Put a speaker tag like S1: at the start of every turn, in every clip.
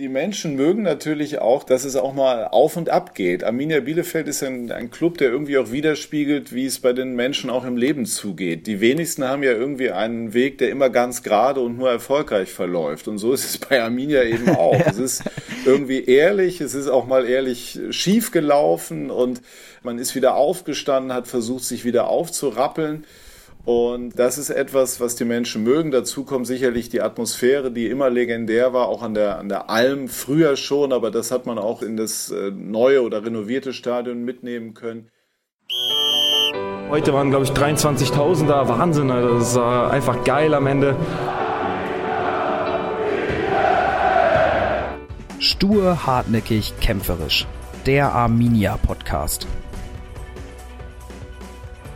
S1: Die Menschen mögen natürlich auch, dass es auch mal auf und ab geht. Arminia Bielefeld ist ein, ein Club, der irgendwie auch widerspiegelt, wie es bei den Menschen auch im Leben zugeht. Die wenigsten haben ja irgendwie einen Weg, der immer ganz gerade und nur erfolgreich verläuft. Und so ist es bei Arminia eben auch. ja. Es ist irgendwie ehrlich, es ist auch mal ehrlich schief gelaufen und man ist wieder aufgestanden, hat versucht, sich wieder aufzurappeln. Und das ist etwas, was die Menschen mögen. Dazu kommt sicherlich die Atmosphäre, die immer legendär war, auch an der, an der Alm früher schon, aber das hat man auch in das äh, neue oder renovierte Stadion mitnehmen können.
S2: Heute waren, glaube ich, 23.000 da. Wahnsinn, das war einfach geil am Ende.
S3: Stur, hartnäckig, kämpferisch. Der Arminia Podcast.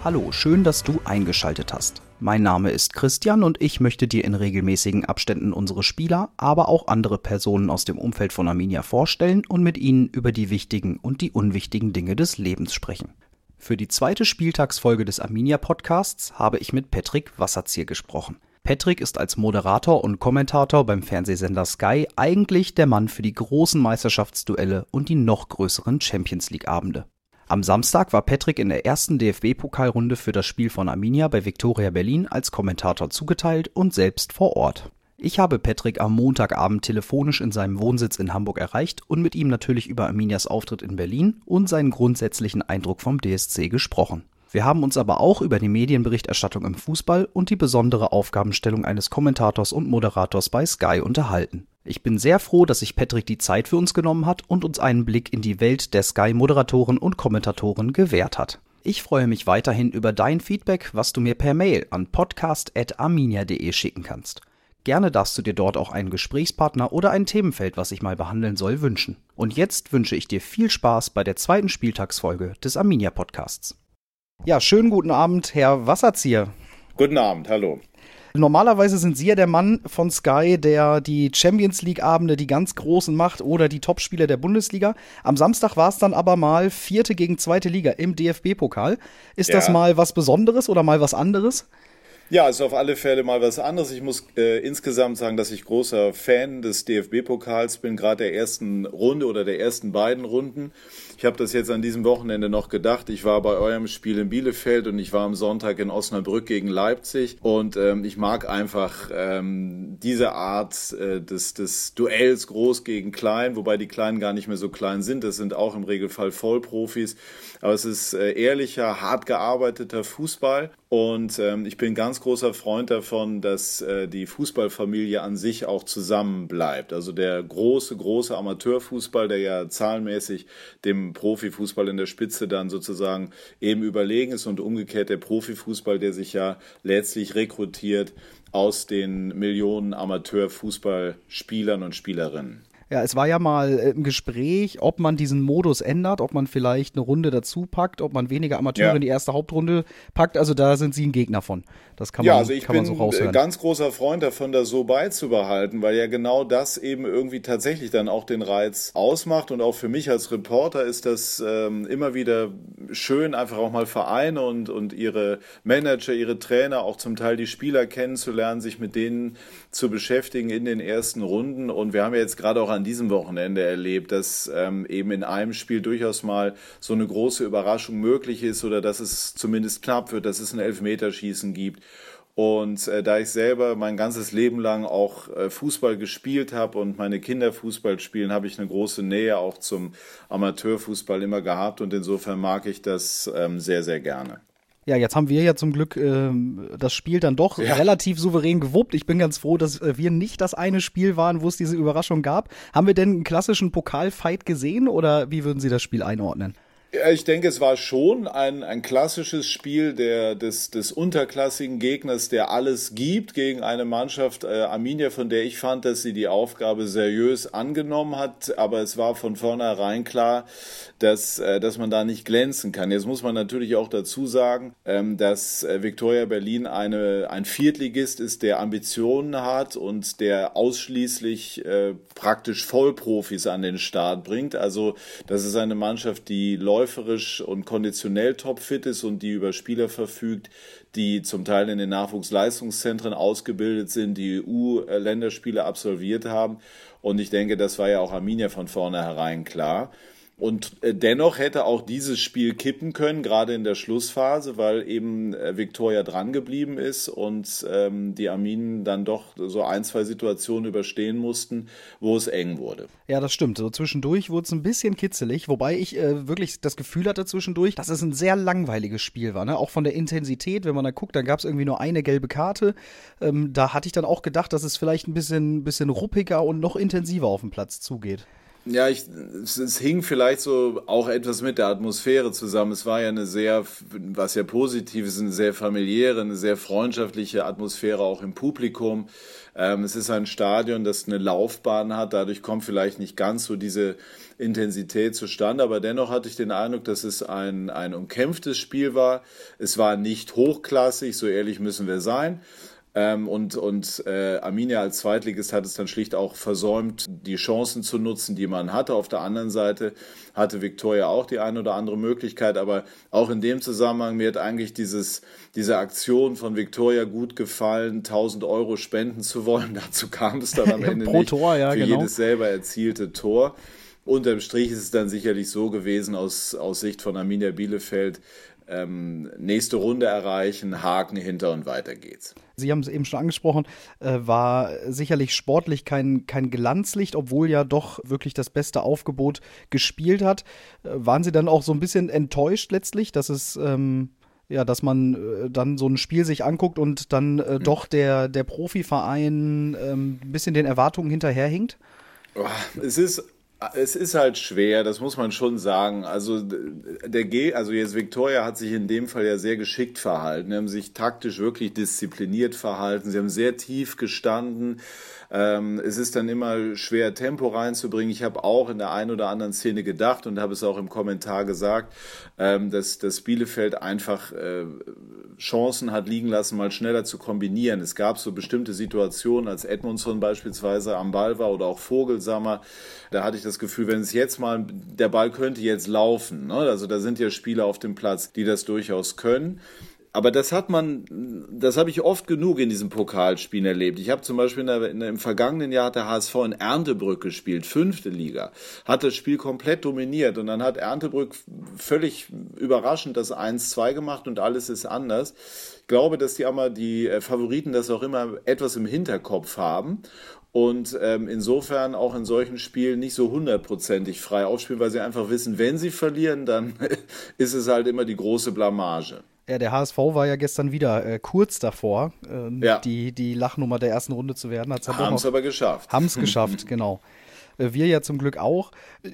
S3: Hallo, schön, dass du eingeschaltet hast. Mein Name ist Christian und ich möchte dir in regelmäßigen Abständen unsere Spieler, aber auch andere Personen aus dem Umfeld von Arminia vorstellen und mit ihnen über die wichtigen und die unwichtigen Dinge des Lebens sprechen. Für die zweite Spieltagsfolge des Arminia Podcasts habe ich mit Patrick Wasserzier gesprochen. Patrick ist als Moderator und Kommentator beim Fernsehsender Sky eigentlich der Mann für die großen Meisterschaftsduelle und die noch größeren Champions League Abende. Am Samstag war Patrick in der ersten DFB-Pokalrunde für das Spiel von Arminia bei Viktoria Berlin als Kommentator zugeteilt und selbst vor Ort. Ich habe Patrick am Montagabend telefonisch in seinem Wohnsitz in Hamburg erreicht und mit ihm natürlich über Arminias Auftritt in Berlin und seinen grundsätzlichen Eindruck vom DSC gesprochen. Wir haben uns aber auch über die Medienberichterstattung im Fußball und die besondere Aufgabenstellung eines Kommentators und Moderators bei Sky unterhalten. Ich bin sehr froh, dass sich Patrick die Zeit für uns genommen hat und uns einen Blick in die Welt der Sky-Moderatoren und Kommentatoren gewährt hat. Ich freue mich weiterhin über dein Feedback, was du mir per Mail an podcast.arminia.de schicken kannst. Gerne darfst du dir dort auch einen Gesprächspartner oder ein Themenfeld, was ich mal behandeln soll, wünschen. Und jetzt wünsche ich dir viel Spaß bei der zweiten Spieltagsfolge des Arminia Podcasts. Ja, schönen guten Abend, Herr Wasserzieher.
S1: Guten Abend, hallo.
S3: Normalerweise sind Sie ja der Mann von Sky, der die Champions League-Abende, die ganz großen macht oder die Topspieler der Bundesliga. Am Samstag war es dann aber mal vierte gegen zweite Liga im DFB-Pokal. Ist ja. das mal was Besonderes oder mal was anderes?
S1: Ja, ist auf alle Fälle mal was anderes. Ich muss äh, insgesamt sagen, dass ich großer Fan des DFB-Pokals bin, gerade der ersten Runde oder der ersten beiden Runden. Ich habe das jetzt an diesem Wochenende noch gedacht. Ich war bei eurem Spiel in Bielefeld und ich war am Sonntag in Osnabrück gegen Leipzig. Und ähm, ich mag einfach ähm, diese Art äh, des, des Duells groß gegen klein, wobei die Kleinen gar nicht mehr so klein sind. Das sind auch im Regelfall Vollprofis. Aber es ist äh, ehrlicher, hart gearbeiteter Fußball. Und ähm, ich bin ganz großer Freund davon, dass äh, die Fußballfamilie an sich auch zusammen bleibt. Also der große, große Amateurfußball, der ja zahlenmäßig dem Profifußball in der Spitze dann sozusagen eben überlegen ist und umgekehrt der Profifußball, der sich ja letztlich rekrutiert aus den Millionen Amateurfußballspielern und Spielerinnen.
S3: Ja, es war ja mal äh, im Gespräch, ob man diesen Modus ändert, ob man vielleicht eine Runde dazu packt, ob man weniger Amateure ja. in die erste Hauptrunde packt. Also da sind Sie ein Gegner von. Das kann man,
S1: ja, also ich
S3: kann
S1: bin so raushören. ganz großer Freund davon, das so beizubehalten, weil ja genau das eben irgendwie tatsächlich dann auch den Reiz ausmacht. Und auch für mich als Reporter ist das ähm, immer wieder schön, einfach auch mal Vereine und, und ihre Manager, ihre Trainer, auch zum Teil die Spieler kennenzulernen, sich mit denen zu beschäftigen in den ersten Runden. Und wir haben ja jetzt gerade auch an diesem Wochenende erlebt, dass ähm, eben in einem Spiel durchaus mal so eine große Überraschung möglich ist oder dass es zumindest knapp wird, dass es ein Elfmeterschießen gibt. Und äh, da ich selber mein ganzes Leben lang auch äh, Fußball gespielt habe und meine Kinder Fußball spielen, habe ich eine große Nähe auch zum Amateurfußball immer gehabt und insofern mag ich das ähm, sehr, sehr gerne.
S3: Ja, jetzt haben wir ja zum Glück äh, das Spiel dann doch ja. relativ souverän gewuppt. Ich bin ganz froh, dass äh, wir nicht das eine Spiel waren, wo es diese Überraschung gab. Haben wir denn einen klassischen Pokalfight gesehen oder wie würden Sie das Spiel einordnen?
S1: Ich denke, es war schon ein, ein klassisches Spiel der, des, des unterklassigen Gegners, der alles gibt gegen eine Mannschaft äh, Arminia, von der ich fand, dass sie die Aufgabe seriös angenommen hat. Aber es war von vornherein klar, dass, äh, dass man da nicht glänzen kann. Jetzt muss man natürlich auch dazu sagen, ähm, dass äh, Victoria Berlin eine, ein Viertligist ist, der Ambitionen hat und der ausschließlich äh, praktisch Vollprofis an den Start bringt. Also das ist eine Mannschaft, die läuft läuferisch und konditionell topfit ist und die über Spieler verfügt, die zum Teil in den Nachwuchsleistungszentren ausgebildet sind, die EU-Länderspiele absolviert haben. Und ich denke, das war ja auch Arminia von vornherein klar. Und äh, dennoch hätte auch dieses Spiel kippen können, gerade in der Schlussphase, weil eben äh, Victoria dran geblieben ist und ähm, die Arminen dann doch so ein, zwei Situationen überstehen mussten, wo es eng wurde.
S3: Ja, das stimmt. So zwischendurch wurde es ein bisschen kitzelig, wobei ich äh, wirklich das Gefühl hatte zwischendurch, dass es ein sehr langweiliges Spiel war. Ne? Auch von der Intensität, wenn man da guckt, dann gab es irgendwie nur eine gelbe Karte. Ähm, da hatte ich dann auch gedacht, dass es vielleicht ein bisschen, bisschen ruppiger und noch intensiver auf dem Platz zugeht.
S1: Ja, ich, es, es, hing vielleicht so auch etwas mit der Atmosphäre zusammen. Es war ja eine sehr, was ja positiv ist, eine sehr familiäre, eine sehr freundschaftliche Atmosphäre auch im Publikum. Ähm, es ist ein Stadion, das eine Laufbahn hat. Dadurch kommt vielleicht nicht ganz so diese Intensität zustande. Aber dennoch hatte ich den Eindruck, dass es ein, ein umkämpftes Spiel war. Es war nicht hochklassig, so ehrlich müssen wir sein. Ähm, und und äh, Arminia als Zweitligist hat es dann schlicht auch versäumt, die Chancen zu nutzen, die man hatte. Auf der anderen Seite hatte Viktoria auch die eine oder andere Möglichkeit, aber auch in dem Zusammenhang mir hat eigentlich dieses, diese Aktion von Viktoria gut gefallen, 1000 Euro spenden zu wollen. Dazu kam es dann am Ende
S3: Pro
S1: nicht
S3: Tor, ja,
S1: für
S3: genau.
S1: jedes selber erzielte Tor. Unterm Strich ist es dann sicherlich so gewesen aus, aus Sicht von Arminia Bielefeld, ähm, nächste Runde erreichen, Haken hinter und weiter geht's.
S3: Sie haben es eben schon angesprochen, äh, war sicherlich sportlich kein, kein Glanzlicht, obwohl ja doch wirklich das beste Aufgebot gespielt hat. Äh, waren Sie dann auch so ein bisschen enttäuscht letztlich, dass es ähm, ja, dass man äh, dann so ein Spiel sich anguckt und dann äh, mhm. doch der, der Profiverein ähm, ein bisschen den Erwartungen hinterherhinkt?
S1: Es ist es ist halt schwer, das muss man schon sagen. Also der G, also jetzt Victoria hat sich in dem Fall ja sehr geschickt verhalten. Sie haben sich taktisch wirklich diszipliniert verhalten. Sie haben sehr tief gestanden. Ähm, es ist dann immer schwer, Tempo reinzubringen. Ich habe auch in der einen oder anderen Szene gedacht und habe es auch im Kommentar gesagt, ähm, dass, dass Bielefeld einfach äh, Chancen hat liegen lassen, mal schneller zu kombinieren. Es gab so bestimmte Situationen, als Edmundson beispielsweise am Ball war oder auch Vogelsammer. Da hatte ich das Gefühl, wenn es jetzt mal, der Ball könnte jetzt laufen. Ne? Also da sind ja Spieler auf dem Platz, die das durchaus können. Aber das hat man, das habe ich oft genug in diesen Pokalspielen erlebt. Ich habe zum Beispiel in der, in der, im vergangenen Jahr hat der HSV in Erntebrück gespielt, fünfte Liga, hat das Spiel komplett dominiert und dann hat Erntebrück völlig überraschend das 1-2 gemacht und alles ist anders. Ich glaube, dass die, aber die äh, Favoriten das auch immer etwas im Hinterkopf haben und ähm, insofern auch in solchen Spielen nicht so hundertprozentig frei aufspielen, weil sie einfach wissen, wenn sie verlieren, dann ist es halt immer die große Blamage.
S3: Ja, der HSV war ja gestern wieder äh, kurz davor, ähm, ja. die, die Lachnummer der ersten Runde zu werden.
S1: Haben es aber geschafft.
S3: Haben es geschafft, genau. Äh, wir ja zum Glück auch.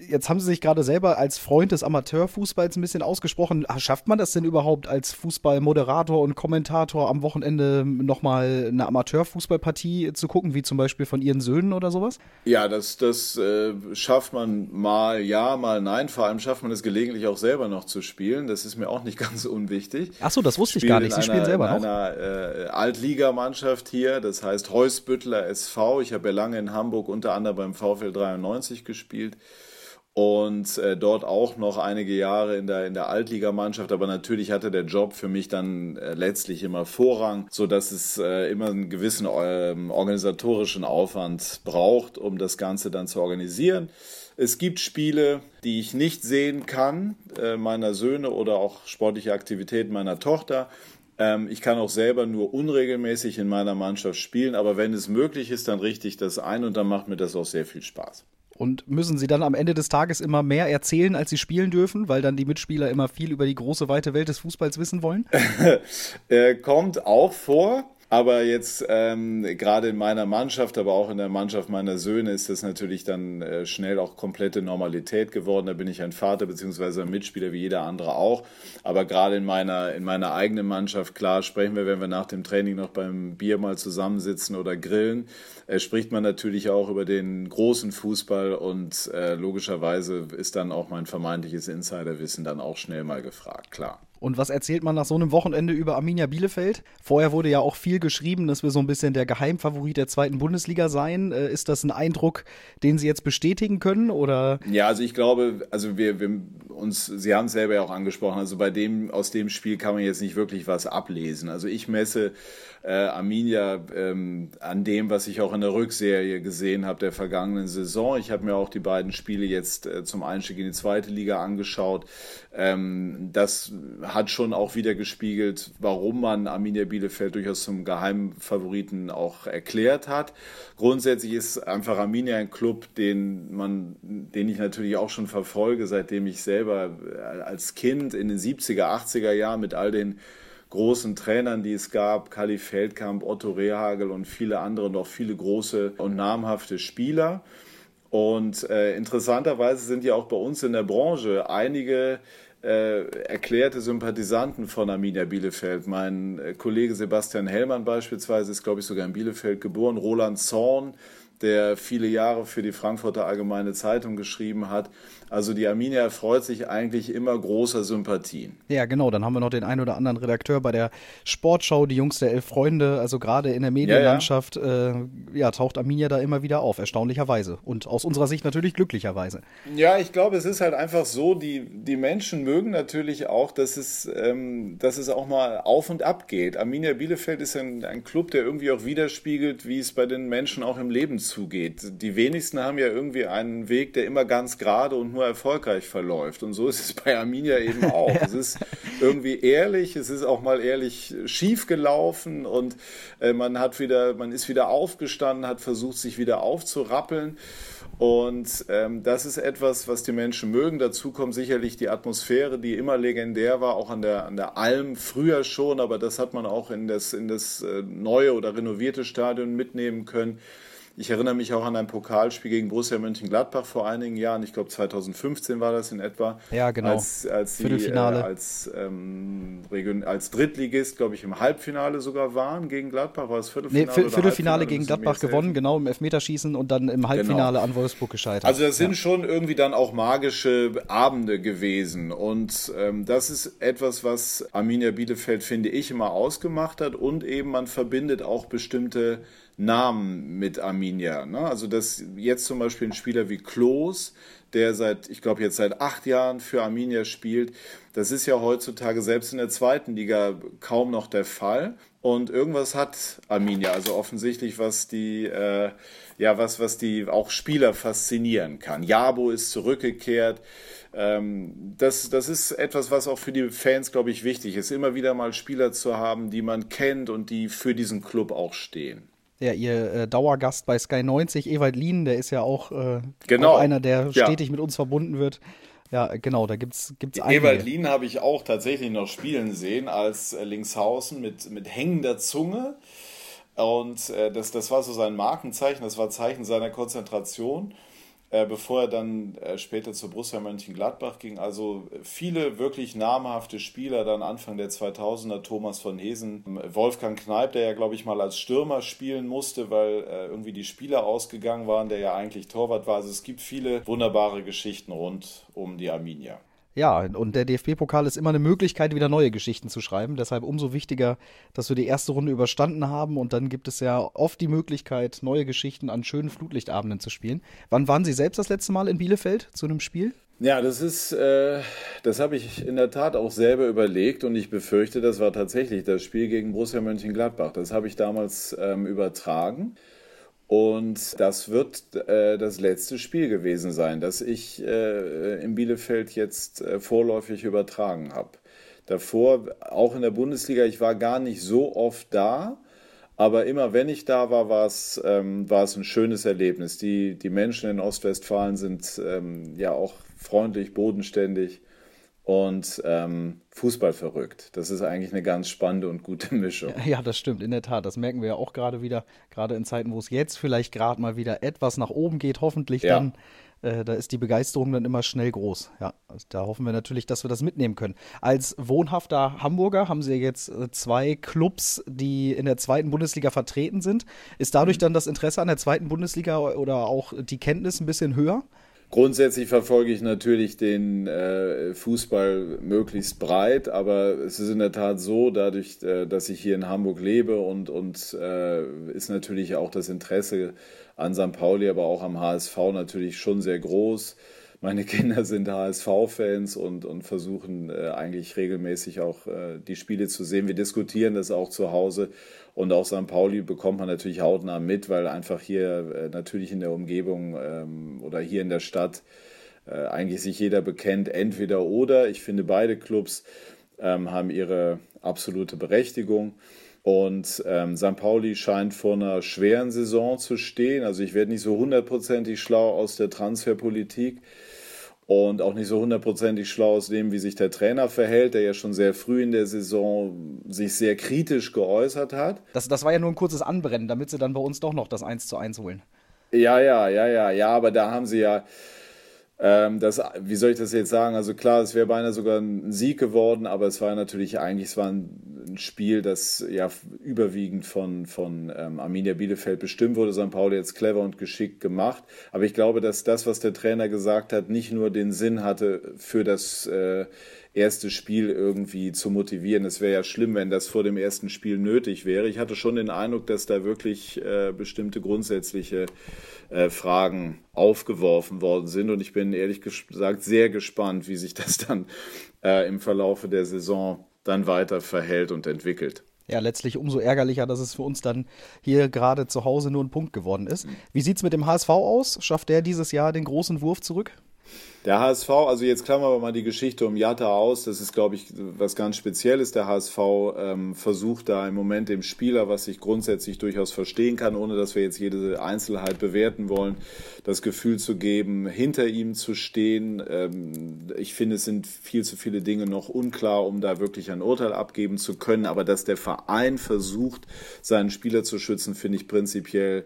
S3: Jetzt haben Sie sich gerade selber als Freund des Amateurfußballs ein bisschen ausgesprochen. Ah, schafft man das denn überhaupt als Fußballmoderator und Kommentator am Wochenende nochmal eine Amateurfußballpartie zu gucken, wie zum Beispiel von Ihren Söhnen oder sowas?
S1: Ja, das, das äh, schafft man mal ja, mal nein. Vor allem schafft man es gelegentlich auch selber noch zu spielen. Das ist mir auch nicht ganz unwichtig.
S3: Ach so, das wusste ich gar nicht. Sie einer, spielen selber
S1: in noch? einer äh, Altligamannschaft hier, das heißt Heusbüttler SV. Ich habe ja lange in Hamburg unter anderem beim VfL 3 93 gespielt und äh, dort auch noch einige Jahre in der in der Altligamannschaft, aber natürlich hatte der Job für mich dann äh, letztlich immer Vorrang, so dass es äh, immer einen gewissen äh, organisatorischen Aufwand braucht, um das Ganze dann zu organisieren. Es gibt Spiele, die ich nicht sehen kann, äh, meiner Söhne oder auch sportliche Aktivitäten meiner Tochter. Ähm, ich kann auch selber nur unregelmäßig in meiner Mannschaft spielen, aber wenn es möglich ist, dann richte ich das ein und dann macht mir das auch sehr viel Spaß.
S3: Und müssen sie dann am Ende des Tages immer mehr erzählen, als sie spielen dürfen, weil dann die Mitspieler immer viel über die große, weite Welt des Fußballs wissen wollen?
S1: äh, kommt auch vor. Aber jetzt ähm, gerade in meiner Mannschaft, aber auch in der Mannschaft meiner Söhne ist das natürlich dann äh, schnell auch komplette Normalität geworden. Da bin ich ein Vater beziehungsweise ein Mitspieler wie jeder andere auch. Aber gerade in meiner, in meiner eigenen Mannschaft, klar, sprechen wir, wenn wir nach dem Training noch beim Bier mal zusammensitzen oder grillen, äh, spricht man natürlich auch über den großen Fußball und äh, logischerweise ist dann auch mein vermeintliches Insiderwissen dann auch schnell mal gefragt, klar.
S3: Und was erzählt man nach so einem Wochenende über Arminia Bielefeld? Vorher wurde ja auch viel geschrieben, dass wir so ein bisschen der Geheimfavorit der zweiten Bundesliga seien. Äh, ist das ein Eindruck, den Sie jetzt bestätigen können? Oder?
S1: Ja, also ich glaube, also wir, wir uns, Sie haben es selber ja auch angesprochen, also bei dem, aus dem Spiel kann man jetzt nicht wirklich was ablesen. Also ich messe äh, Arminia ähm, an dem, was ich auch in der Rückserie gesehen habe der vergangenen Saison. Ich habe mir auch die beiden Spiele jetzt äh, zum Einstieg in die zweite Liga angeschaut. Ähm, das hat schon auch wieder gespiegelt, warum man Arminia Bielefeld durchaus zum Geheimfavoriten auch erklärt hat. Grundsätzlich ist einfach Arminia ein Club, den man, den ich natürlich auch schon verfolge, seitdem ich selber äh, als Kind in den 70er, 80er Jahren mit all den großen Trainern, die es gab, Kali Feldkamp, Otto Rehagel und viele andere, noch viele große und namhafte Spieler. Und äh, interessanterweise sind ja auch bei uns in der Branche einige äh, erklärte Sympathisanten von Arminia Bielefeld. Mein äh, Kollege Sebastian Hellmann beispielsweise ist, glaube ich, sogar in Bielefeld geboren. Roland Zorn, der viele Jahre für die Frankfurter Allgemeine Zeitung geschrieben hat. Also die Arminia erfreut sich eigentlich immer großer Sympathien.
S3: Ja, genau. Dann haben wir noch den einen oder anderen Redakteur bei der Sportschau, die Jungs der Elf Freunde. Also gerade in der Medienlandschaft ja, ja. Äh, ja, taucht Arminia da immer wieder auf, erstaunlicherweise. Und aus unserer Sicht natürlich glücklicherweise.
S1: Ja, ich glaube, es ist halt einfach so, die, die Menschen mögen natürlich auch, dass es, ähm, dass es auch mal auf und ab geht. Arminia Bielefeld ist ein, ein Club, der irgendwie auch widerspiegelt, wie es bei den Menschen auch im Leben zugeht. Die wenigsten haben ja irgendwie einen Weg, der immer ganz gerade und nur erfolgreich verläuft. Und so ist es bei Arminia eben auch. ja. Es ist irgendwie ehrlich, es ist auch mal ehrlich schief gelaufen und äh, man hat wieder, man ist wieder aufgestanden, hat versucht, sich wieder aufzurappeln. Und ähm, das ist etwas, was die Menschen mögen. Dazu kommt sicherlich die Atmosphäre, die immer legendär war, auch an der, an der Alm früher schon, aber das hat man auch in das, in das äh, neue oder renovierte Stadion mitnehmen können. Ich erinnere mich auch an ein Pokalspiel gegen Borussia Mönchengladbach vor einigen Jahren. Ich glaube 2015 war das in etwa.
S3: Ja, genau.
S1: Als, als sie äh, als, ähm, als Drittligist, glaube ich, im Halbfinale sogar waren gegen Gladbach. War es
S3: Viertelfinale? Nee, Viertelfinale, Viertelfinale gegen Gladbach gewonnen, genau, im Elfmeterschießen und dann im Halbfinale genau. an Wolfsburg gescheitert.
S1: Also das sind ja. schon irgendwie dann auch magische Abende gewesen. Und ähm, das ist etwas, was Arminia Bielefeld, finde ich, immer ausgemacht hat. Und eben man verbindet auch bestimmte Namen mit Arminia. Ne? Also dass jetzt zum Beispiel ein Spieler wie Klos, der seit, ich glaube jetzt seit acht Jahren für Arminia spielt, das ist ja heutzutage selbst in der zweiten Liga kaum noch der Fall. Und irgendwas hat Arminia, also offensichtlich, was die, äh, ja, was, was die auch Spieler faszinieren kann. Jabo ist zurückgekehrt. Ähm, das, das ist etwas, was auch für die Fans, glaube ich, wichtig ist, immer wieder mal Spieler zu haben, die man kennt und die für diesen Club auch stehen
S3: ja, ihr äh, Dauergast bei Sky 90, Ewald Lien, der ist ja auch, äh, genau. auch einer, der stetig ja. mit uns verbunden wird. Ja, genau, da gibt's gibt's einige.
S1: Ewald Lien habe ich auch tatsächlich noch spielen sehen als äh, Linkshausen mit mit hängender Zunge und äh, das das war so sein Markenzeichen, das war Zeichen seiner Konzentration äh, bevor er dann äh, später zu Borussia Mönchengladbach ging. Also viele wirklich namhafte Spieler, dann Anfang der 2000er, Thomas von Hesen, Wolfgang Kneip, der ja, glaube ich, mal als Stürmer spielen musste, weil äh, irgendwie die Spieler ausgegangen waren, der ja eigentlich Torwart war. Also es gibt viele wunderbare Geschichten rund um die Arminia.
S3: Ja, und der DFB-Pokal ist immer eine Möglichkeit, wieder neue Geschichten zu schreiben. Deshalb umso wichtiger, dass wir die erste Runde überstanden haben. Und dann gibt es ja oft die Möglichkeit, neue Geschichten an schönen Flutlichtabenden zu spielen. Wann waren Sie selbst das letzte Mal in Bielefeld zu einem Spiel?
S1: Ja, das ist, äh, das habe ich in der Tat auch selber überlegt und ich befürchte, das war tatsächlich das Spiel gegen Borussia Mönchengladbach. Das habe ich damals ähm, übertragen. Und das wird äh, das letzte Spiel gewesen sein, das ich äh, in Bielefeld jetzt äh, vorläufig übertragen habe. Davor, auch in der Bundesliga, ich war gar nicht so oft da, aber immer wenn ich da war, war es, ähm, war es ein schönes Erlebnis. Die, die Menschen in Ostwestfalen sind ähm, ja auch freundlich, bodenständig und ähm, Fußball verrückt. Das ist eigentlich eine ganz spannende und gute Mischung.
S3: Ja, das stimmt, in der Tat. Das merken wir ja auch gerade wieder, gerade in Zeiten, wo es jetzt vielleicht gerade mal wieder etwas nach oben geht, hoffentlich ja. dann. Äh, da ist die Begeisterung dann immer schnell groß. Ja, also da hoffen wir natürlich, dass wir das mitnehmen können. Als wohnhafter Hamburger haben Sie jetzt äh, zwei Clubs, die in der zweiten Bundesliga vertreten sind. Ist dadurch mhm. dann das Interesse an der zweiten Bundesliga oder auch die Kenntnis ein bisschen höher?
S1: Grundsätzlich verfolge ich natürlich den äh, Fußball möglichst breit, aber es ist in der Tat so, dadurch, äh, dass ich hier in Hamburg lebe und, und äh, ist natürlich auch das Interesse an St. Pauli, aber auch am HSV natürlich schon sehr groß. Meine Kinder sind HSV-Fans und, und versuchen äh, eigentlich regelmäßig auch äh, die Spiele zu sehen. Wir diskutieren das auch zu Hause und auch St. Pauli bekommt man natürlich hautnah mit, weil einfach hier äh, natürlich in der Umgebung ähm, oder hier in der Stadt äh, eigentlich sich jeder bekennt, entweder oder. Ich finde, beide Clubs ähm, haben ihre absolute Berechtigung. Und ähm, St. Pauli scheint vor einer schweren Saison zu stehen. Also ich werde nicht so hundertprozentig schlau aus der Transferpolitik und auch nicht so hundertprozentig schlau aus dem, wie sich der Trainer verhält, der ja schon sehr früh in der Saison sich sehr kritisch geäußert hat.
S3: Das, das war ja nur ein kurzes Anbrennen, damit sie dann bei uns doch noch das 1 zu 1 holen.
S1: Ja, ja, ja, ja, ja, aber da haben sie ja ähm, das, wie soll ich das jetzt sagen? Also klar, es wäre beinahe sogar ein Sieg geworden, aber es war natürlich eigentlich, es war ein Spiel, das ja überwiegend von, von ähm, Arminia Bielefeld bestimmt wurde. St. Pauli jetzt clever und geschickt gemacht. Aber ich glaube, dass das, was der Trainer gesagt hat, nicht nur den Sinn hatte für das äh, erste Spiel irgendwie zu motivieren. Es wäre ja schlimm, wenn das vor dem ersten Spiel nötig wäre. Ich hatte schon den Eindruck, dass da wirklich äh, bestimmte grundsätzliche äh, Fragen aufgeworfen worden sind. Und ich bin ehrlich gesagt sehr gespannt, wie sich das dann äh, im Verlaufe der Saison dann weiter verhält und entwickelt.
S3: Ja, letztlich umso ärgerlicher, dass es für uns dann hier gerade zu Hause nur ein Punkt geworden ist. Wie sieht es mit dem HSV aus? Schafft der dieses Jahr den großen Wurf zurück?
S1: Der HSV, also jetzt klammern wir mal die Geschichte um Jatta aus, das ist, glaube ich, was ganz Spezielles. Der HSV ähm, versucht da im Moment dem Spieler, was ich grundsätzlich durchaus verstehen kann, ohne dass wir jetzt jede Einzelheit bewerten wollen, das Gefühl zu geben, hinter ihm zu stehen. Ähm, ich finde, es sind viel zu viele Dinge noch unklar, um da wirklich ein Urteil abgeben zu können. Aber dass der Verein versucht, seinen Spieler zu schützen, finde ich prinzipiell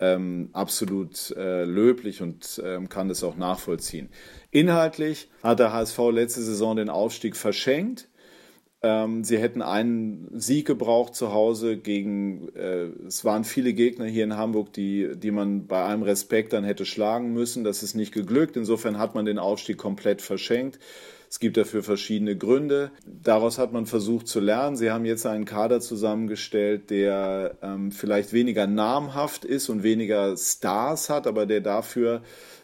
S1: ähm, absolut äh, löblich und ähm, kann das auch nachvollziehen. Inhaltlich hat der HSV letzte Saison den Aufstieg verschenkt. Ähm, sie hätten einen Sieg gebraucht zu Hause gegen, äh, es waren viele Gegner hier in Hamburg, die, die man bei allem Respekt dann hätte schlagen müssen. Das ist nicht geglückt. Insofern hat man den Aufstieg komplett verschenkt. Es gibt dafür verschiedene Gründe. Daraus hat man versucht zu lernen. Sie haben jetzt einen Kader zusammengestellt, der ähm, vielleicht weniger namhaft ist und weniger Stars hat, aber der dafür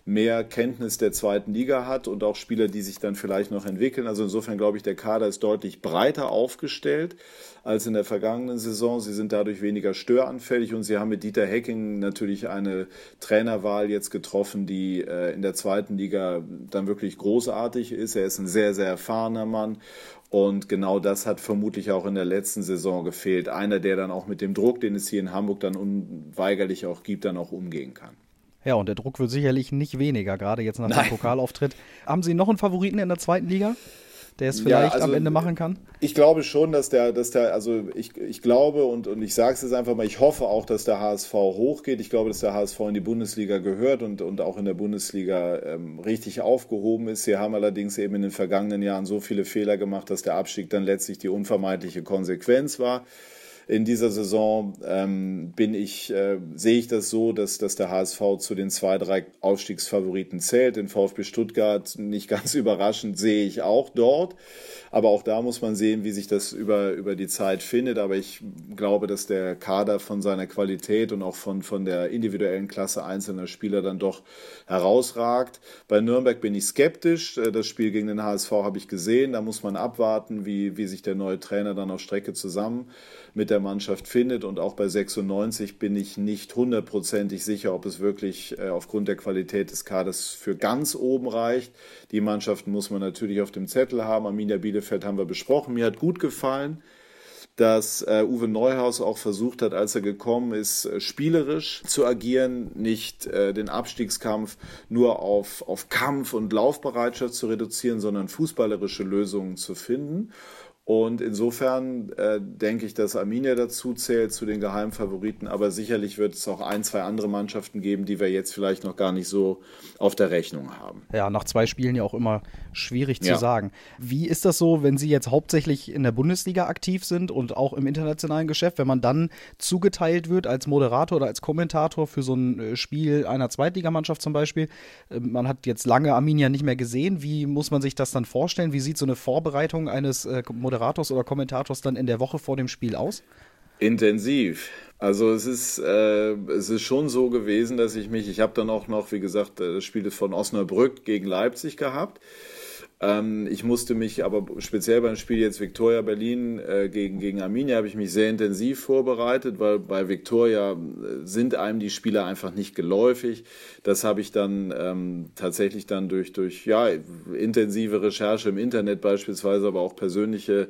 S1: mehr Kenntnis der zweiten Liga hat und auch Spieler, die sich dann vielleicht noch entwickeln. Also insofern glaube ich, der Kader ist deutlich breiter aufgestellt als in der vergangenen Saison. Sie sind dadurch weniger störanfällig und sie haben mit Dieter Hecking natürlich eine Trainerwahl jetzt getroffen, die äh, in der zweiten Liga dann wirklich großartig ist. Er ist ein sehr, sehr erfahrener Mann und genau das hat vermutlich auch in der letzten Saison gefehlt. Einer, der dann auch mit dem Druck, den es hier in Hamburg dann unweigerlich auch gibt, dann auch umgehen kann.
S3: Ja, und der Druck wird sicherlich nicht weniger, gerade jetzt nach Nein. dem Pokalauftritt. Haben Sie noch einen Favoriten in der zweiten Liga? der es vielleicht ja, also, am Ende machen kann?
S1: Ich glaube schon, dass der, dass der, also ich, ich glaube und, und ich sage es jetzt einfach mal, ich hoffe auch, dass der HSV hochgeht. Ich glaube, dass der HSV in die Bundesliga gehört und, und auch in der Bundesliga ähm, richtig aufgehoben ist. Sie haben allerdings eben in den vergangenen Jahren so viele Fehler gemacht, dass der Abstieg dann letztlich die unvermeidliche Konsequenz war in dieser Saison ähm, bin ich, äh, sehe ich das so, dass, dass der HSV zu den zwei, drei Aufstiegsfavoriten zählt. Den VfB Stuttgart nicht ganz überraschend sehe ich auch dort. Aber auch da muss man sehen, wie sich das über, über die Zeit findet. Aber ich glaube, dass der Kader von seiner Qualität und auch von, von der individuellen Klasse einzelner Spieler dann doch herausragt. Bei Nürnberg bin ich skeptisch. Äh, das Spiel gegen den HSV habe ich gesehen. Da muss man abwarten, wie, wie sich der neue Trainer dann auf Strecke zusammen mit der Mannschaft findet. Und auch bei 96 bin ich nicht hundertprozentig sicher, ob es wirklich äh, aufgrund der Qualität des Kaders für ganz oben reicht. Die Mannschaften muss man natürlich auf dem Zettel haben. Arminia Bielefeld haben wir besprochen. Mir hat gut gefallen, dass äh, Uwe Neuhaus auch versucht hat, als er gekommen ist, äh, spielerisch zu agieren, nicht den Abstiegskampf nur auf, auf Kampf und Laufbereitschaft zu reduzieren, sondern fußballerische Lösungen zu finden. Und insofern äh, denke ich, dass Arminia dazu zählt zu den Geheimfavoriten, aber sicherlich wird es auch ein, zwei andere Mannschaften geben, die wir jetzt vielleicht noch gar nicht so auf der Rechnung haben.
S3: Ja, nach zwei Spielen ja auch immer schwierig zu ja. sagen. Wie ist das so, wenn Sie jetzt hauptsächlich in der Bundesliga aktiv sind und auch im internationalen Geschäft, wenn man dann zugeteilt wird als Moderator oder als Kommentator für so ein äh, Spiel einer Zweitligamannschaft zum Beispiel? Äh, man hat jetzt lange Arminia nicht mehr gesehen. Wie muss man sich das dann vorstellen? Wie sieht so eine Vorbereitung eines äh, Moderators Moderators oder Kommentators dann in der Woche vor dem Spiel aus?
S1: Intensiv. Also es ist, äh, es ist schon so gewesen, dass ich mich, ich habe dann auch noch, wie gesagt, das Spiel von Osnabrück gegen Leipzig gehabt. Ähm, ich musste mich aber speziell beim Spiel jetzt Victoria Berlin äh, gegen, gegen Arminia habe ich mich sehr intensiv vorbereitet, weil bei Victoria äh, sind einem die Spieler einfach nicht geläufig. Das habe ich dann ähm, tatsächlich dann durch, durch ja, intensive Recherche im Internet beispielsweise, aber auch persönliche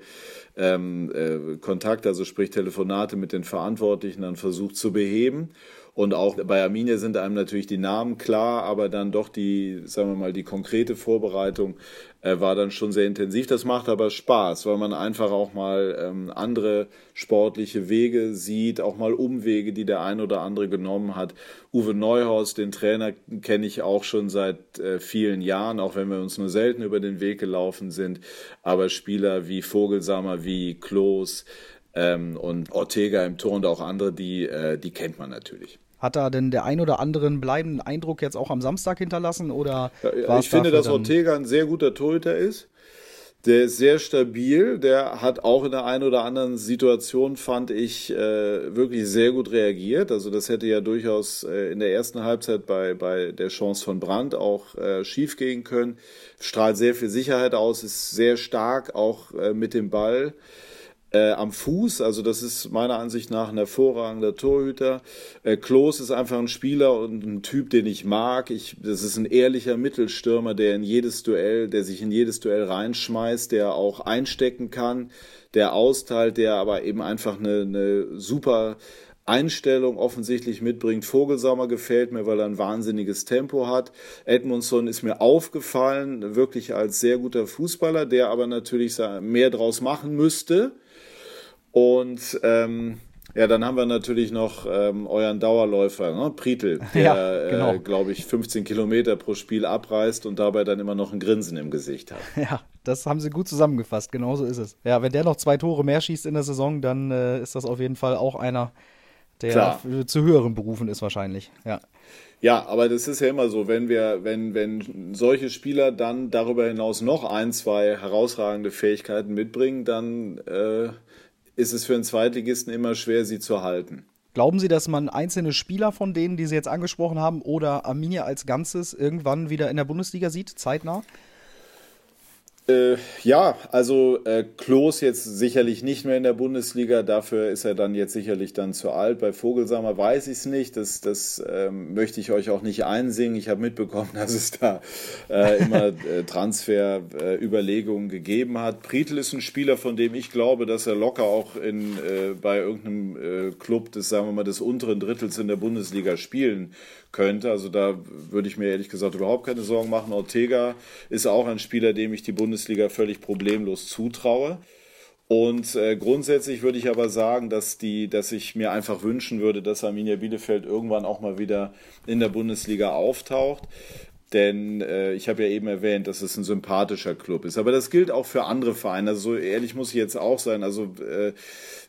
S1: ähm, äh, Kontakte, also sprich Telefonate mit den Verantwortlichen dann versucht zu beheben. Und auch bei Arminia sind einem natürlich die Namen klar, aber dann doch die, sagen wir mal, die konkrete Vorbereitung äh, war dann schon sehr intensiv. Das macht aber Spaß, weil man einfach auch mal ähm, andere sportliche Wege sieht, auch mal Umwege, die der ein oder andere genommen hat. Uwe Neuhaus, den Trainer, kenne ich auch schon seit äh, vielen Jahren, auch wenn wir uns nur selten über den Weg gelaufen sind. Aber Spieler wie Vogelsammer, wie Klos, ähm, und Ortega im Tor und auch andere, die, äh, die kennt man natürlich.
S3: Hat da denn der ein oder andere einen bleibenden Eindruck jetzt auch am Samstag hinterlassen? Oder
S1: ich finde, dass Ortega ein sehr guter Torhüter ist. Der ist sehr stabil. Der hat auch in der einen oder anderen Situation, fand ich, äh, wirklich sehr gut reagiert. Also das hätte ja durchaus äh, in der ersten Halbzeit bei, bei der Chance von Brandt auch äh, schief gehen können. Strahlt sehr viel Sicherheit aus, ist sehr stark auch mit dem Ball äh, am Fuß. Also das ist meiner Ansicht nach ein hervorragender Torhüter. Äh, Klos ist einfach ein Spieler und ein Typ, den ich mag. Ich, das ist ein ehrlicher Mittelstürmer, der in jedes Duell, der sich in jedes Duell reinschmeißt, der auch einstecken kann, der austeilt, der aber eben einfach eine, eine super Einstellung offensichtlich mitbringt. Vogelsammer gefällt mir, weil er ein wahnsinniges Tempo hat. Edmundson ist mir aufgefallen, wirklich als sehr guter Fußballer, der aber natürlich mehr draus machen müsste. Und ähm, ja, dann haben wir natürlich noch ähm, euren Dauerläufer, ne? Pritel, der, ja, äh, genau. äh, glaube ich, 15 Kilometer pro Spiel abreißt und dabei dann immer noch ein Grinsen im Gesicht hat.
S3: Ja, das haben sie gut zusammengefasst, genauso ist es. Ja, wenn der noch zwei Tore mehr schießt in der Saison, dann äh, ist das auf jeden Fall auch einer, der Klar. zu höheren Berufen ist wahrscheinlich. Ja.
S1: Ja, aber das ist ja immer so, wenn wir, wenn, wenn solche Spieler dann darüber hinaus noch ein, zwei herausragende Fähigkeiten mitbringen, dann äh, ist es für einen Zweitligisten immer schwer, sie zu halten.
S3: Glauben Sie, dass man einzelne Spieler von denen, die Sie jetzt angesprochen haben, oder Arminia als Ganzes irgendwann wieder in der Bundesliga sieht, zeitnah?
S1: Äh, ja, also äh, Klos jetzt sicherlich nicht mehr in der Bundesliga, dafür ist er dann jetzt sicherlich dann zu alt. Bei Vogelsammer weiß ich es nicht, das, das ähm, möchte ich euch auch nicht einsingen. Ich habe mitbekommen, dass es da äh, immer äh, Transferüberlegungen gegeben hat. Prietl ist ein Spieler, von dem ich glaube, dass er locker auch in, äh, bei irgendeinem äh, Club des, sagen wir mal, des unteren Drittels in der Bundesliga spielen könnte. Also da würde ich mir ehrlich gesagt überhaupt keine Sorgen machen. Ortega ist auch ein Spieler, dem ich die Bundesliga völlig problemlos zutraue. Und äh, grundsätzlich würde ich aber sagen, dass die, dass ich mir einfach wünschen würde, dass Arminia Bielefeld irgendwann auch mal wieder in der Bundesliga auftaucht. Denn äh, ich habe ja eben erwähnt, dass es ein sympathischer Club ist. Aber das gilt auch für andere Vereine. Also so ehrlich muss ich jetzt auch sein. Also äh,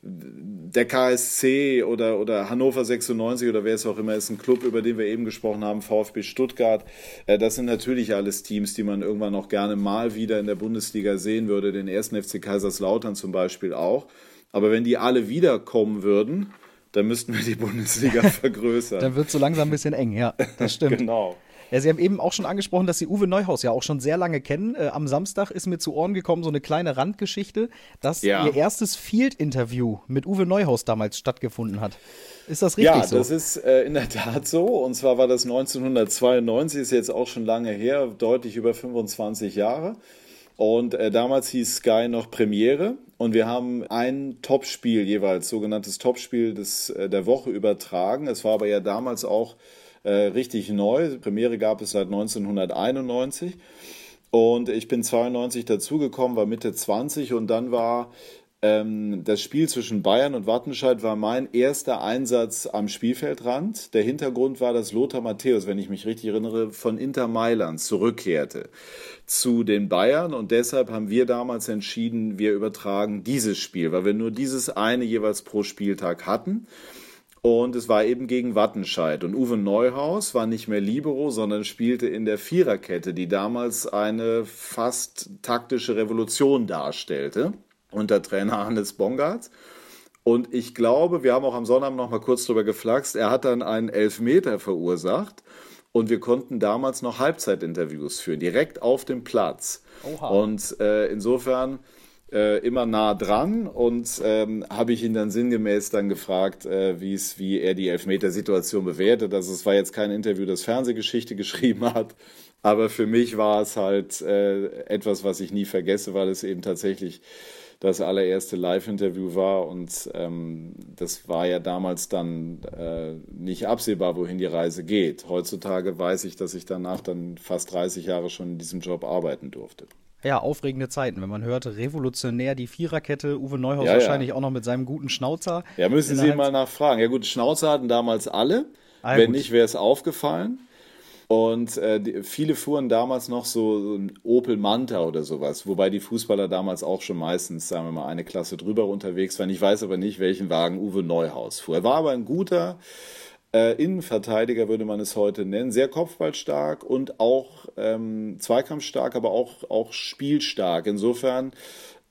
S1: der KSC oder, oder Hannover 96 oder wer es auch immer ist, ein Club, über den wir eben gesprochen haben, VfB Stuttgart. Äh, das sind natürlich alles Teams, die man irgendwann auch gerne mal wieder in der Bundesliga sehen würde. Den ersten FC Kaiserslautern zum Beispiel auch. Aber wenn die alle wiederkommen würden, dann müssten wir die Bundesliga vergrößern.
S3: dann wird es so langsam ein bisschen eng, ja, das stimmt.
S1: genau.
S3: Ja, Sie haben eben auch schon angesprochen, dass Sie Uwe Neuhaus ja auch schon sehr lange kennen. Äh, am Samstag ist mir zu Ohren gekommen so eine kleine Randgeschichte, dass ja. Ihr erstes Field-Interview mit Uwe Neuhaus damals stattgefunden hat. Ist das richtig
S1: ja,
S3: so?
S1: Das ist äh, in der Tat so. Und zwar war das 1992, ist jetzt auch schon lange her, deutlich über 25 Jahre. Und äh, damals hieß Sky noch Premiere und wir haben ein Topspiel jeweils, sogenanntes Topspiel des, äh, der Woche übertragen. Es war aber ja damals auch äh, richtig neu. Premiere gab es seit 1991. Und ich bin 92 dazugekommen, war Mitte 20 und dann war ähm, das Spiel zwischen Bayern und Wattenscheid war mein erster Einsatz am Spielfeldrand. Der Hintergrund war, dass Lothar Matthäus, wenn ich mich richtig erinnere, von Inter Mailand zurückkehrte zu den Bayern und deshalb haben wir damals entschieden, wir übertragen dieses Spiel, weil wir nur dieses eine jeweils pro Spieltag hatten. Und es war eben gegen Wattenscheid. Und Uwe Neuhaus war nicht mehr Libero, sondern spielte in der Viererkette, die damals eine fast taktische Revolution darstellte unter Trainer Hannes Bongartz. Und ich glaube, wir haben auch am Sonnabend noch mal kurz drüber geflaxt, er hat dann einen Elfmeter verursacht und wir konnten damals noch Halbzeitinterviews führen, direkt auf dem Platz. Oha. Und äh, insofern äh, immer nah dran und ähm, habe ich ihn dann sinngemäß dann gefragt, äh, wie er die Elfmetersituation bewertet. Also es war jetzt kein Interview, das Fernsehgeschichte geschrieben hat, aber für mich war es halt äh, etwas, was ich nie vergesse, weil es eben tatsächlich das allererste Live-Interview war und ähm, das war ja damals dann äh, nicht absehbar, wohin die Reise geht. Heutzutage weiß ich, dass ich danach dann fast 30 Jahre schon in diesem Job arbeiten durfte.
S3: Ja, aufregende Zeiten. Wenn man hört, revolutionär die Viererkette, Uwe Neuhaus ja, wahrscheinlich ja. auch noch mit seinem guten Schnauzer.
S1: Ja, müssen Sie mal nachfragen. Ja gut, Schnauzer hatten damals alle. Ah, Wenn gut. nicht, wäre es aufgefallen. Und äh, die, viele fuhren damals noch so, so ein Opel Manta oder sowas, wobei die Fußballer damals auch schon meistens, sagen wir mal, eine Klasse drüber unterwegs waren. Ich weiß aber nicht, welchen Wagen Uwe Neuhaus fuhr. Er war aber ein guter äh, Innenverteidiger, würde man es heute nennen, sehr kopfballstark und auch ähm, zweikampfstark, aber auch, auch spielstark. Insofern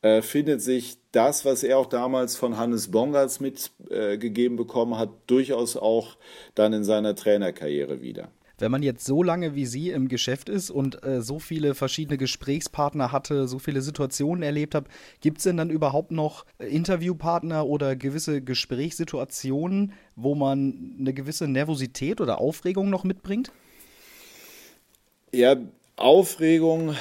S1: äh, findet sich das, was er auch damals von Hannes Bongartz mitgegeben äh, bekommen hat, durchaus auch dann in seiner Trainerkarriere wieder.
S3: Wenn man jetzt so lange wie Sie im Geschäft ist und äh, so viele verschiedene Gesprächspartner hatte, so viele Situationen erlebt hat, gibt es denn dann überhaupt noch Interviewpartner oder gewisse Gesprächssituationen, wo man eine gewisse Nervosität oder Aufregung noch mitbringt?
S1: Ja, Aufregung,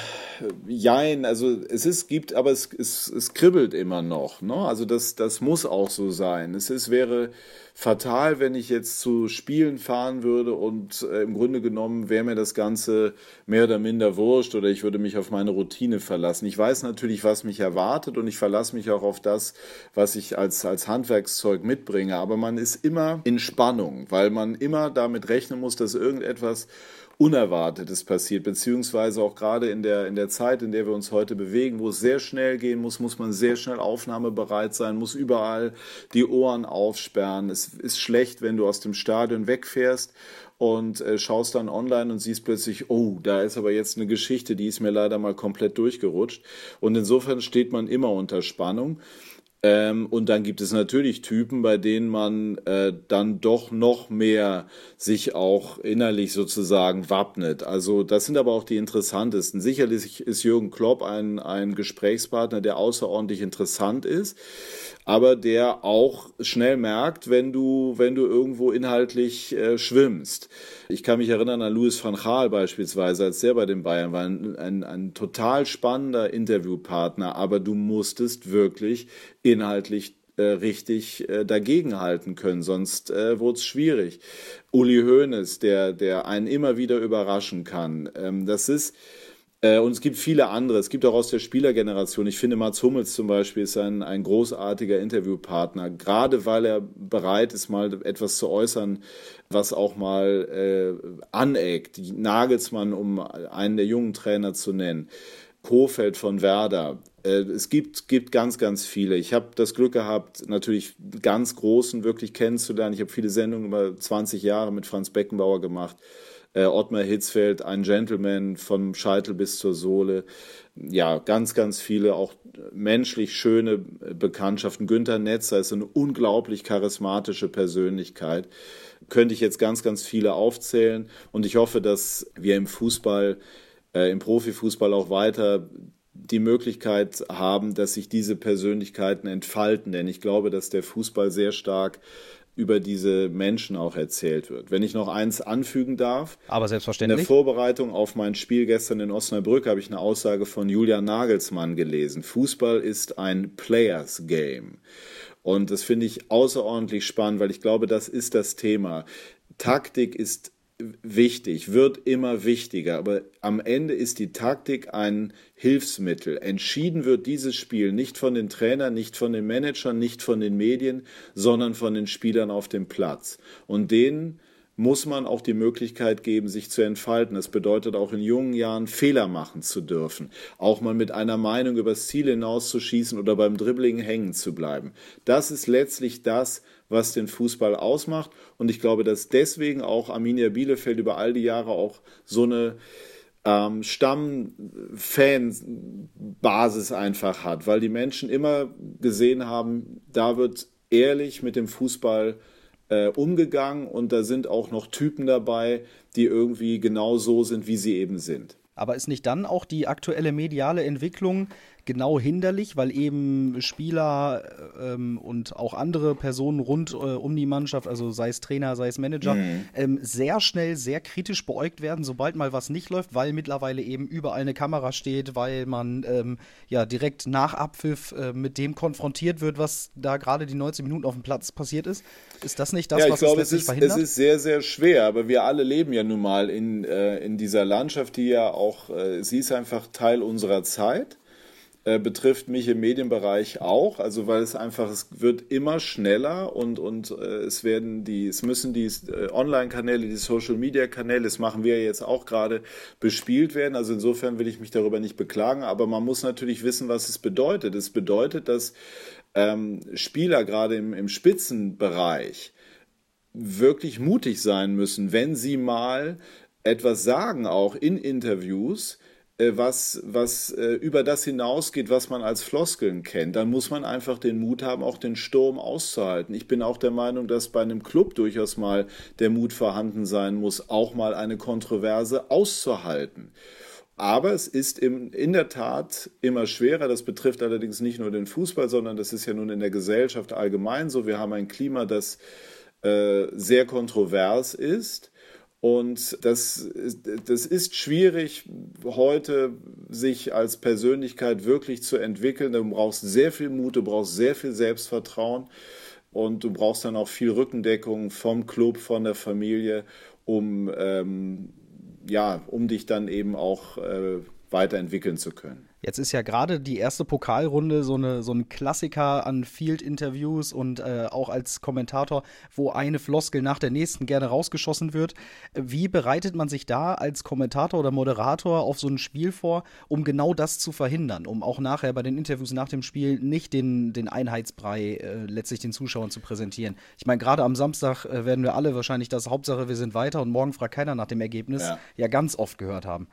S1: jein, also es ist, gibt, aber es, es, es kribbelt immer noch. Ne? Also das, das muss auch so sein. Es ist, wäre fatal, wenn ich jetzt zu Spielen fahren würde und äh, im Grunde genommen wäre mir das Ganze mehr oder minder wurscht oder ich würde mich auf meine Routine verlassen. Ich weiß natürlich, was mich erwartet und ich verlasse mich auch auf das, was ich als, als Handwerkszeug mitbringe. Aber man ist immer in Spannung, weil man immer damit rechnen muss, dass irgendetwas Unerwartetes passiert, beziehungsweise auch gerade in der, in der Zeit, in der wir uns heute bewegen, wo es sehr schnell gehen muss, muss man sehr schnell aufnahmebereit sein, muss überall die Ohren aufsperren. Es ist schlecht, wenn du aus dem Stadion wegfährst und äh, schaust dann online und siehst plötzlich, oh, da ist aber jetzt eine Geschichte, die ist mir leider mal komplett durchgerutscht. Und insofern steht man immer unter Spannung. Ähm, und dann gibt es natürlich Typen, bei denen man äh, dann doch noch mehr sich auch innerlich sozusagen wappnet. Also das sind aber auch die interessantesten. Sicherlich ist Jürgen Klopp ein, ein Gesprächspartner, der außerordentlich interessant ist aber der auch schnell merkt, wenn du, wenn du irgendwo inhaltlich äh, schwimmst. Ich kann mich erinnern an Louis van Gaal beispielsweise, als der bei den Bayern war, ein, ein, ein total spannender Interviewpartner, aber du musstest wirklich inhaltlich äh, richtig äh, dagegenhalten können, sonst äh, wurde es schwierig. Uli Hoeneß, der, der einen immer wieder überraschen kann. Ähm, das ist und es gibt viele andere. Es gibt auch aus der Spielergeneration. Ich finde, Mats Hummels zum Beispiel ist ein, ein großartiger Interviewpartner, gerade weil er bereit ist, mal etwas zu äußern, was auch mal äh, aneckt. Nagelsmann, um einen der jungen Trainer zu nennen. Kofeld von Werder. Äh, es gibt, gibt ganz, ganz viele. Ich habe das Glück gehabt, natürlich ganz Großen wirklich kennenzulernen. Ich habe viele Sendungen über 20 Jahre mit Franz Beckenbauer gemacht äh, Ottmar Hitzfeld, ein Gentleman vom Scheitel bis zur Sohle. Ja, ganz, ganz viele auch menschlich schöne Bekanntschaften. Günter Netzer ist eine unglaublich charismatische Persönlichkeit. Könnte ich jetzt ganz, ganz viele aufzählen. Und ich hoffe, dass wir im Fußball, äh, im Profifußball auch weiter die Möglichkeit haben, dass sich diese Persönlichkeiten entfalten. Denn ich glaube, dass der Fußball sehr stark über diese Menschen auch erzählt wird. Wenn ich noch eins anfügen darf.
S3: Aber selbstverständlich.
S1: In der Vorbereitung auf mein Spiel gestern in Osnabrück habe ich eine Aussage von Julian Nagelsmann gelesen. Fußball ist ein Players Game. Und das finde ich außerordentlich spannend, weil ich glaube, das ist das Thema. Taktik ist wichtig, wird immer wichtiger, aber am Ende ist die Taktik ein Hilfsmittel. Entschieden wird dieses Spiel nicht von den Trainern, nicht von den Managern, nicht von den Medien, sondern von den Spielern auf dem Platz. Und denen muss man auch die Möglichkeit geben, sich zu entfalten. Das bedeutet auch in jungen Jahren Fehler machen zu dürfen, auch mal mit einer Meinung übers Ziel hinauszuschießen oder beim Dribbling hängen zu bleiben. Das ist letztlich das, was den Fußball ausmacht. Und ich glaube, dass deswegen auch Arminia Bielefeld über all die Jahre auch so eine ähm, Stammfanbasis einfach hat, weil die Menschen immer gesehen haben, da wird ehrlich mit dem Fußball äh, umgegangen und da sind auch noch Typen dabei, die irgendwie genau so sind, wie sie eben sind.
S3: Aber ist nicht dann auch die aktuelle mediale Entwicklung genau hinderlich, weil eben Spieler ähm, und auch andere Personen rund äh, um die Mannschaft, also sei es Trainer, sei es Manager, mhm. ähm, sehr schnell sehr kritisch beäugt werden, sobald mal was nicht läuft, weil mittlerweile eben überall eine Kamera steht, weil man ähm, ja direkt nach Abpfiff äh, mit dem konfrontiert wird, was da gerade die 90 Minuten auf dem Platz passiert ist. Ist das nicht das,
S1: ja,
S3: was
S1: glaube, es, ist, verhindert? Es ist sehr, sehr schwer, aber wir alle leben ja nun mal in, äh, in dieser Landschaft, die ja auch, äh, sie ist einfach Teil unserer Zeit. Äh, betrifft mich im Medienbereich auch, also weil es einfach, es wird immer schneller und, und äh, es werden die, es müssen die äh, Online-Kanäle, die Social-Media-Kanäle, das machen wir jetzt auch gerade, bespielt werden. Also insofern will ich mich darüber nicht beklagen, aber man muss natürlich wissen, was es bedeutet. Es bedeutet, dass ähm, Spieler gerade im, im Spitzenbereich wirklich mutig sein müssen, wenn sie mal etwas sagen, auch in Interviews, was, was äh, über das hinausgeht, was man als Floskeln kennt, dann muss man einfach den Mut haben, auch den Sturm auszuhalten. Ich bin auch der Meinung, dass bei einem Club durchaus mal der Mut vorhanden sein muss, auch mal eine Kontroverse auszuhalten. Aber es ist im, in der Tat immer schwerer. Das betrifft allerdings nicht nur den Fußball, sondern das ist ja nun in der Gesellschaft allgemein so. Wir haben ein Klima, das äh, sehr kontrovers ist. Und das, das ist schwierig, heute sich als Persönlichkeit wirklich zu entwickeln. Du brauchst sehr viel Mut, du brauchst sehr viel Selbstvertrauen und du brauchst dann auch viel Rückendeckung vom Club, von der Familie, um, ähm, ja, um dich dann eben auch äh, weiterentwickeln zu können.
S3: Jetzt ist ja gerade die erste Pokalrunde so, eine, so ein Klassiker an Field-Interviews und äh, auch als Kommentator, wo eine Floskel nach der nächsten gerne rausgeschossen wird. Wie bereitet man sich da als Kommentator oder Moderator auf so ein Spiel vor, um genau das zu verhindern, um auch nachher bei den Interviews nach dem Spiel nicht den, den Einheitsbrei äh, letztlich den Zuschauern zu präsentieren? Ich meine, gerade am Samstag äh, werden wir alle wahrscheinlich das Hauptsache, wir sind weiter und morgen fragt keiner nach dem Ergebnis ja, ja ganz oft gehört haben.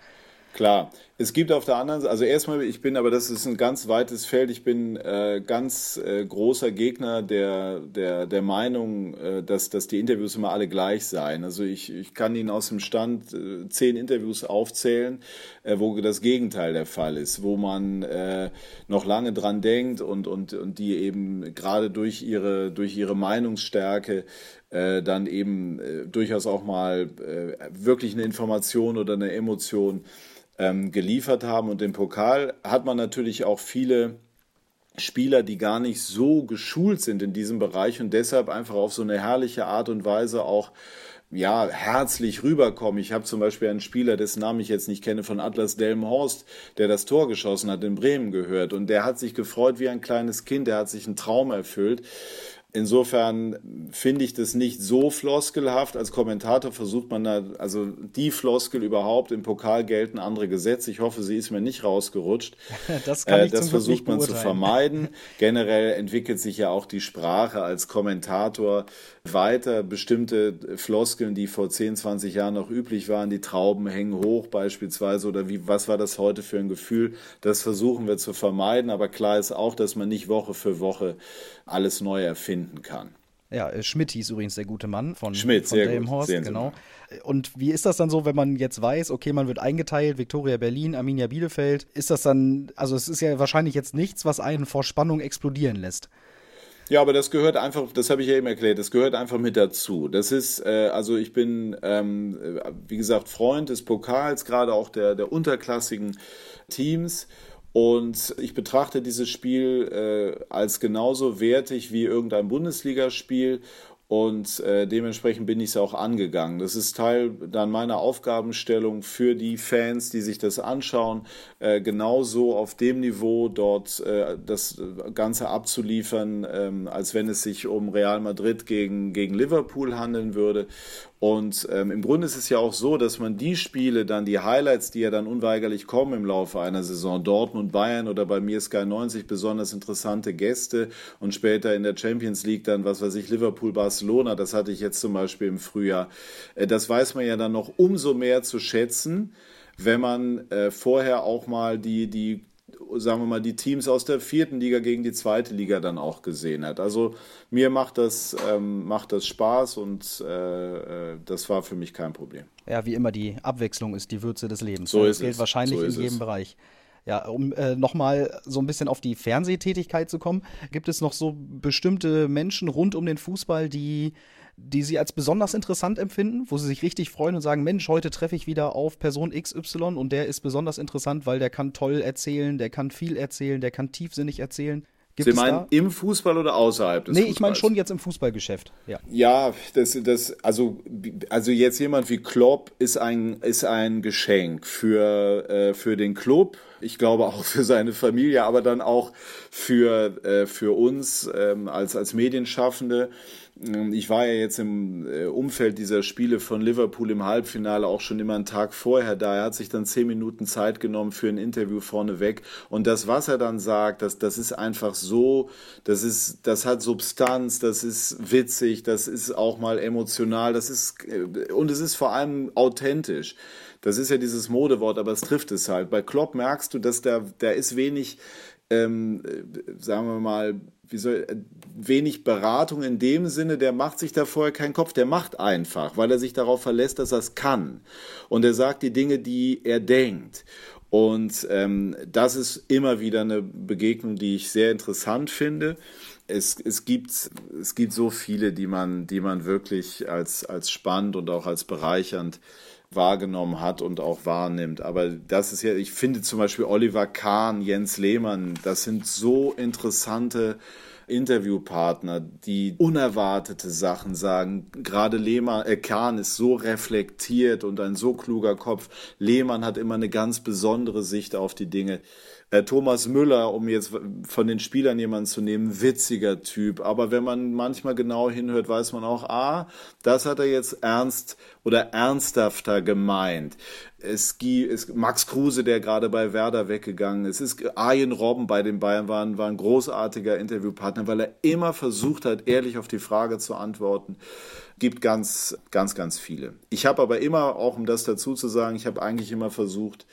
S1: Klar, es gibt auf der anderen Seite, also erstmal, ich bin, aber das ist ein ganz weites Feld, ich bin äh, ganz äh, großer Gegner der, der, der Meinung, äh, dass, dass die Interviews immer alle gleich seien. Also ich, ich kann Ihnen aus dem Stand äh, zehn Interviews aufzählen, äh, wo das Gegenteil der Fall ist, wo man äh, noch lange dran denkt und, und, und die eben gerade durch ihre, durch ihre Meinungsstärke äh, dann eben äh, durchaus auch mal äh, wirklich eine Information oder eine Emotion ähm, geliefert haben. Und im Pokal hat man natürlich auch viele Spieler, die gar nicht so geschult sind in diesem Bereich und deshalb einfach auf so eine herrliche Art und Weise auch ja, herzlich rüberkommen. Ich habe zum Beispiel einen Spieler, dessen Namen ich jetzt nicht kenne, von Atlas Delmenhorst, der das Tor geschossen hat, in Bremen gehört. Und der hat sich gefreut wie ein kleines Kind, der hat sich einen Traum erfüllt. Insofern finde ich das nicht so floskelhaft. Als Kommentator versucht man da, also die Floskel überhaupt, im Pokal gelten andere Gesetze. Ich hoffe, sie ist mir nicht rausgerutscht.
S3: Das, kann äh, ich
S1: das versucht man zu vermeiden. Generell entwickelt sich ja auch die Sprache als Kommentator weiter. Bestimmte Floskeln, die vor 10, 20 Jahren noch üblich waren, die Trauben hängen hoch beispielsweise oder wie, was war das heute für ein Gefühl? Das versuchen wir zu vermeiden. Aber klar ist auch, dass man nicht Woche für Woche alles neu erfinden kann.
S3: Ja, äh, Schmidt hieß übrigens der gute Mann von,
S1: Schmidt,
S3: von
S1: sehr Delmhorst, gut.
S3: genau. Und wie ist das dann so, wenn man jetzt weiß, okay, man wird eingeteilt, Viktoria Berlin, Arminia Bielefeld, ist das dann, also es ist ja wahrscheinlich jetzt nichts, was einen vor Spannung explodieren lässt.
S1: Ja, aber das gehört einfach, das habe ich ja eben erklärt, das gehört einfach mit dazu. Das ist, äh, also ich bin, ähm, wie gesagt, Freund des Pokals, gerade auch der, der unterklassigen Teams. Und ich betrachte dieses Spiel äh, als genauso wertig wie irgendein Bundesligaspiel. und äh, dementsprechend bin ich es auch angegangen. Das ist Teil dann meiner Aufgabenstellung für die Fans, die sich das anschauen, äh, genauso auf dem Niveau dort äh, das Ganze abzuliefern, ähm, als wenn es sich um Real Madrid gegen, gegen Liverpool handeln würde. Und ähm, im Grunde ist es ja auch so, dass man die Spiele dann, die Highlights, die ja dann unweigerlich kommen im Laufe einer Saison, Dortmund, Bayern oder bei mir Sky 90 besonders interessante Gäste und später in der Champions League dann, was weiß ich, Liverpool, Barcelona, das hatte ich jetzt zum Beispiel im Frühjahr. Äh, das weiß man ja dann noch umso mehr zu schätzen, wenn man äh, vorher auch mal die, die sagen wir mal, die Teams aus der vierten Liga gegen die zweite Liga dann auch gesehen hat. Also mir macht das, ähm, macht das Spaß und äh, äh, das war für mich kein Problem.
S3: Ja, wie immer, die Abwechslung ist die Würze des Lebens.
S1: So
S3: das
S1: ist
S3: gilt
S1: es.
S3: wahrscheinlich
S1: so
S3: in jedem
S1: es.
S3: Bereich. Ja, um äh, nochmal so ein bisschen auf die Fernsehtätigkeit zu kommen, gibt es noch so bestimmte Menschen rund um den Fußball, die die Sie als besonders interessant empfinden, wo Sie sich richtig freuen und sagen, Mensch, heute treffe ich wieder auf Person XY und der ist besonders interessant, weil der kann toll erzählen, der kann viel erzählen, der kann tiefsinnig erzählen.
S1: Gibt Sie meinen im Fußball oder außerhalb des
S3: nee,
S1: Fußballs?
S3: Nee, ich meine schon jetzt im Fußballgeschäft. Ja,
S1: ja das, das, also, also jetzt jemand wie Klopp ist ein, ist ein Geschenk für, äh, für den Club. Ich glaube auch für seine Familie, aber dann auch für, äh, für uns ähm, als, als Medienschaffende. Ich war ja jetzt im äh, Umfeld dieser Spiele von Liverpool im Halbfinale auch schon immer einen Tag vorher da. Er hat sich dann zehn Minuten Zeit genommen für ein Interview vorneweg. Und das, was er dann sagt, das, das ist einfach so, das ist, das hat Substanz, das ist witzig, das ist auch mal emotional, das ist, äh, und es ist vor allem authentisch. Das ist ja dieses Modewort, aber es trifft es halt. Bei Klopp merkst du, dass da, da ist wenig, ähm, sagen wir mal, wie soll, wenig Beratung in dem Sinne, der macht sich da vorher keinen Kopf, der macht einfach, weil er sich darauf verlässt, dass er es kann. Und er sagt die Dinge, die er denkt. Und ähm, das ist immer wieder eine Begegnung, die ich sehr interessant finde. Es, es, gibt, es gibt so viele, die man, die man wirklich als, als spannend und auch als bereichernd wahrgenommen hat und auch wahrnimmt. Aber das ist ja, ich finde zum Beispiel Oliver Kahn, Jens Lehmann, das sind so interessante Interviewpartner, die unerwartete Sachen sagen. Gerade Lehmann, äh, Kahn ist so reflektiert und ein so kluger Kopf. Lehmann hat immer eine ganz besondere Sicht auf die Dinge. Äh, Thomas Müller, um jetzt von den Spielern jemanden zu nehmen, witziger Typ. Aber wenn man manchmal genau hinhört, weiß man auch, ah, das hat er jetzt ernst oder ernsthafter gemeint. Es gibt Max Kruse, der gerade bei Werder weggegangen ist. Es ist Arjen Robben bei den Bayern war, war ein großartiger Interviewpartner, weil er immer versucht hat, ehrlich auf die Frage zu antworten. Gibt ganz, ganz, ganz viele. Ich habe aber immer, auch um das dazu zu sagen, ich habe eigentlich immer versucht,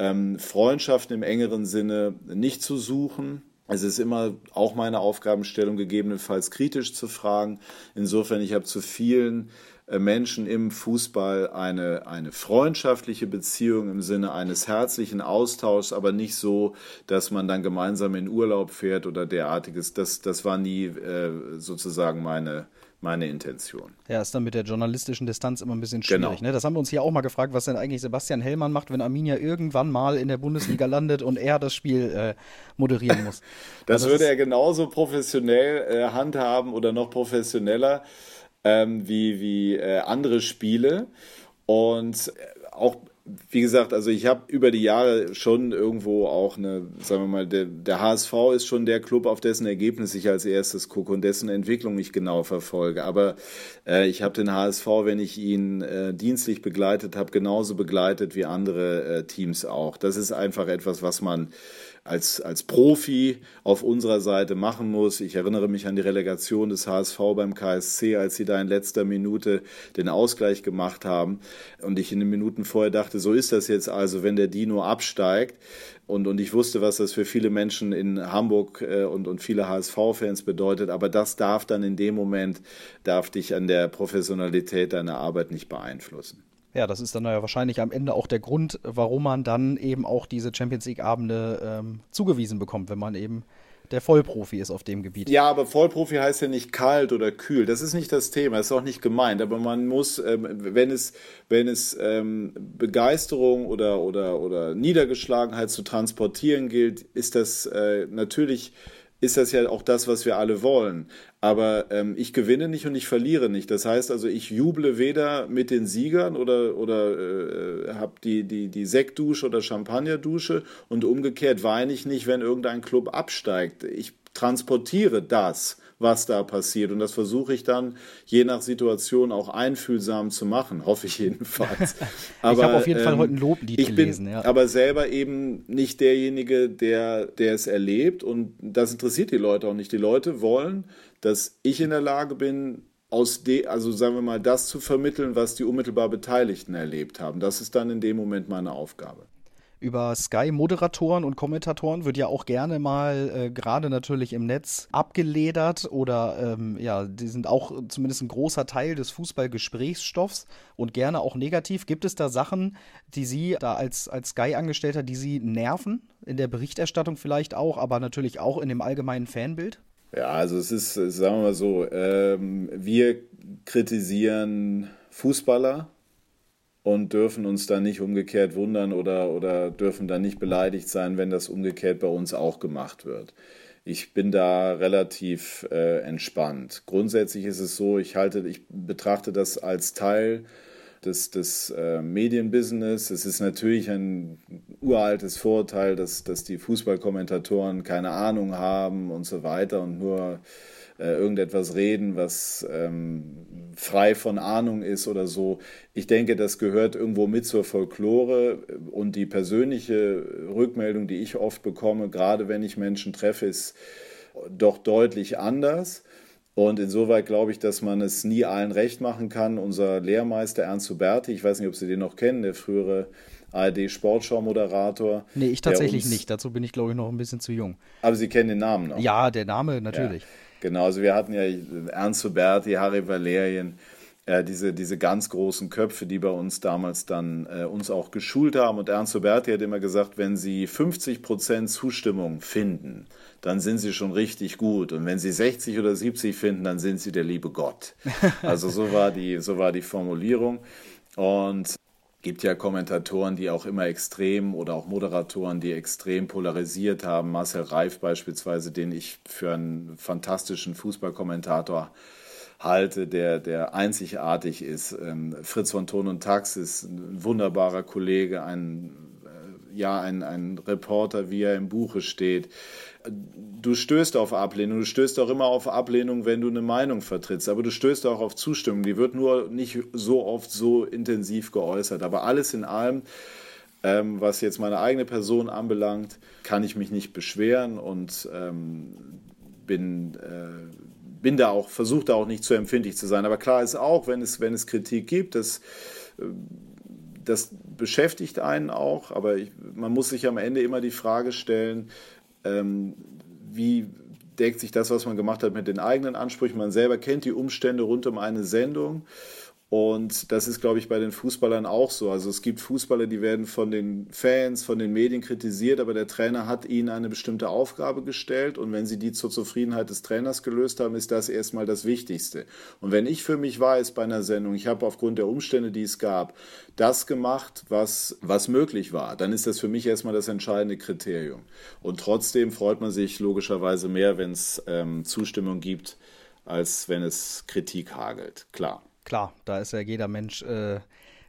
S1: ähm, Freundschaften im engeren Sinne nicht zu suchen. Es ist immer auch meine Aufgabenstellung, gegebenenfalls kritisch zu fragen. Insofern, ich habe zu vielen Menschen im Fußball eine, eine freundschaftliche Beziehung im Sinne eines herzlichen Austauschs, aber nicht so, dass man dann gemeinsam in Urlaub fährt oder derartiges. Das, das war nie äh, sozusagen meine, meine Intention.
S3: Ja, ist dann mit der journalistischen Distanz immer ein bisschen schwierig.
S1: Genau.
S3: Ne? Das haben wir uns hier auch mal gefragt, was denn eigentlich Sebastian Hellmann macht, wenn Arminia irgendwann mal in der Bundesliga landet und er das Spiel äh, moderieren muss.
S1: das, das würde er genauso professionell äh, handhaben oder noch professioneller ähm, wie, wie äh, andere Spiele. Und auch wie gesagt, also ich habe über die Jahre schon irgendwo auch eine, sagen wir mal, der, der, HSV ist schon der Club, auf dessen Ergebnis ich als erstes gucke und dessen Entwicklung ich genau verfolge. Aber äh, ich habe den HSV, wenn ich ihn äh, dienstlich begleitet habe, genauso begleitet wie andere äh, Teams auch. Das ist einfach etwas, was man als, als Profi auf unserer Seite machen muss. Ich erinnere mich an die Relegation des HSV beim KSC, als sie da in letzter Minute den Ausgleich gemacht haben. Und ich in den Minuten vorher dachte, so ist das jetzt also, wenn der Dino absteigt. Und, und ich wusste, was das für viele Menschen in Hamburg äh, und, und viele HSV-Fans bedeutet. Aber das darf dann in dem Moment, darf dich an der Professionalität deiner Arbeit nicht beeinflussen.
S3: Ja, das ist dann ja wahrscheinlich am Ende auch der Grund, warum man dann eben auch diese Champions League-Abende ähm, zugewiesen bekommt, wenn man eben der Vollprofi ist auf dem Gebiet.
S1: Ja, aber Vollprofi heißt ja nicht kalt oder kühl. Das ist nicht das Thema, ist auch nicht gemeint. Aber man muss, ähm, wenn es, wenn es ähm, Begeisterung oder, oder, oder Niedergeschlagenheit zu transportieren gilt, ist das äh, natürlich ist das ja auch das, was wir alle wollen. Aber ähm, ich gewinne nicht und ich verliere nicht. Das heißt also, ich juble weder mit den Siegern oder, oder äh, habe die, die, die Sektdusche oder Champagnerdusche und umgekehrt weine ich nicht, wenn irgendein Club absteigt. Ich transportiere das was da passiert. Und das versuche ich dann je nach Situation auch einfühlsam zu machen, hoffe ich jedenfalls.
S3: Aber, ich habe auf jeden ähm, Fall heute ein Loblied
S1: ich gelesen. Bin ja. aber selber eben nicht derjenige, der, der es erlebt. Und das interessiert die Leute auch nicht. Die Leute wollen, dass ich in der Lage bin, aus de, also sagen wir mal, das zu vermitteln, was die unmittelbar Beteiligten erlebt haben. Das ist dann in dem Moment meine Aufgabe
S3: über Sky-Moderatoren und Kommentatoren wird ja auch gerne mal äh, gerade natürlich im Netz abgeledert oder ähm, ja, die sind auch zumindest ein großer Teil des Fußballgesprächsstoffs und gerne auch negativ. Gibt es da Sachen, die Sie da als, als Sky-Angestellter, die Sie nerven? In der Berichterstattung vielleicht auch, aber natürlich auch in dem allgemeinen Fanbild?
S1: Ja, also es ist, sagen wir mal so, ähm, wir kritisieren Fußballer und dürfen uns dann nicht umgekehrt wundern oder, oder dürfen dann nicht beleidigt sein, wenn das umgekehrt bei uns auch gemacht wird. Ich bin da relativ äh, entspannt. Grundsätzlich ist es so, ich halte, ich betrachte das als Teil des, des äh, Medienbusiness. Es ist natürlich ein uraltes Vorteil, dass, dass die Fußballkommentatoren keine Ahnung haben und so weiter und nur äh, irgendetwas reden, was ähm, frei von Ahnung ist oder so. Ich denke, das gehört irgendwo mit zur Folklore und die persönliche Rückmeldung, die ich oft bekomme, gerade wenn ich Menschen treffe, ist doch deutlich anders. Und insoweit glaube ich, dass man es nie allen recht machen kann. Unser Lehrmeister Ernst Huberti, ich weiß nicht, ob Sie den noch kennen, der frühere ARD-Sportschau-Moderator.
S3: Nee, ich tatsächlich uns, nicht. Dazu bin ich, glaube ich, noch ein bisschen zu jung.
S1: Aber Sie kennen den Namen noch?
S3: Ja, der Name natürlich. Ja.
S1: Genau, also wir hatten ja Ernst Huberti, Harry Valerien, äh, diese, diese ganz großen Köpfe, die bei uns damals dann äh, uns auch geschult haben. Und Ernst Huberti hat immer gesagt, wenn Sie 50 Prozent Zustimmung finden, dann sind Sie schon richtig gut. Und wenn Sie 60 oder 70 finden, dann sind Sie der liebe Gott. Also so war die, so war die Formulierung. Und gibt ja Kommentatoren, die auch immer extrem oder auch Moderatoren, die extrem polarisiert haben. Marcel Reif beispielsweise, den ich für einen fantastischen Fußballkommentator halte, der, der einzigartig ist. Ähm, Fritz von Ton und Tax ist ein wunderbarer Kollege, ein, äh, ja, ein, ein Reporter, wie er im Buche steht du stößt auf Ablehnung. Du stößt auch immer auf Ablehnung, wenn du eine Meinung vertrittst. Aber du stößt auch auf Zustimmung. Die wird nur nicht so oft so intensiv geäußert. Aber alles in allem, ähm, was jetzt meine eigene Person anbelangt, kann ich mich nicht beschweren und ähm, bin, äh, bin da auch, versuche da auch nicht zu empfindlich zu sein. Aber klar ist auch, wenn es, wenn es Kritik gibt, dass äh, das beschäftigt einen auch, aber ich, man muss sich am Ende immer die Frage stellen, ähm, wie deckt sich das, was man gemacht hat, mit den eigenen Ansprüchen. Man selber kennt die Umstände rund um eine Sendung und das ist, glaube ich, bei den Fußballern auch so. Also es gibt Fußballer, die werden von den Fans, von den Medien kritisiert, aber der Trainer hat ihnen eine bestimmte Aufgabe gestellt und wenn sie die zur Zufriedenheit des Trainers gelöst haben, ist das erstmal das Wichtigste. Und wenn ich für mich weiß bei einer Sendung, ich habe aufgrund der Umstände, die es gab, das gemacht, was, was möglich war, dann ist das für mich erstmal das entscheidende Kriterium. Und trotzdem freut man sich logischerweise mehr, wenn es ähm, Zustimmung gibt, als wenn es Kritik hagelt. Klar
S3: klar, da ist ja jeder Mensch äh,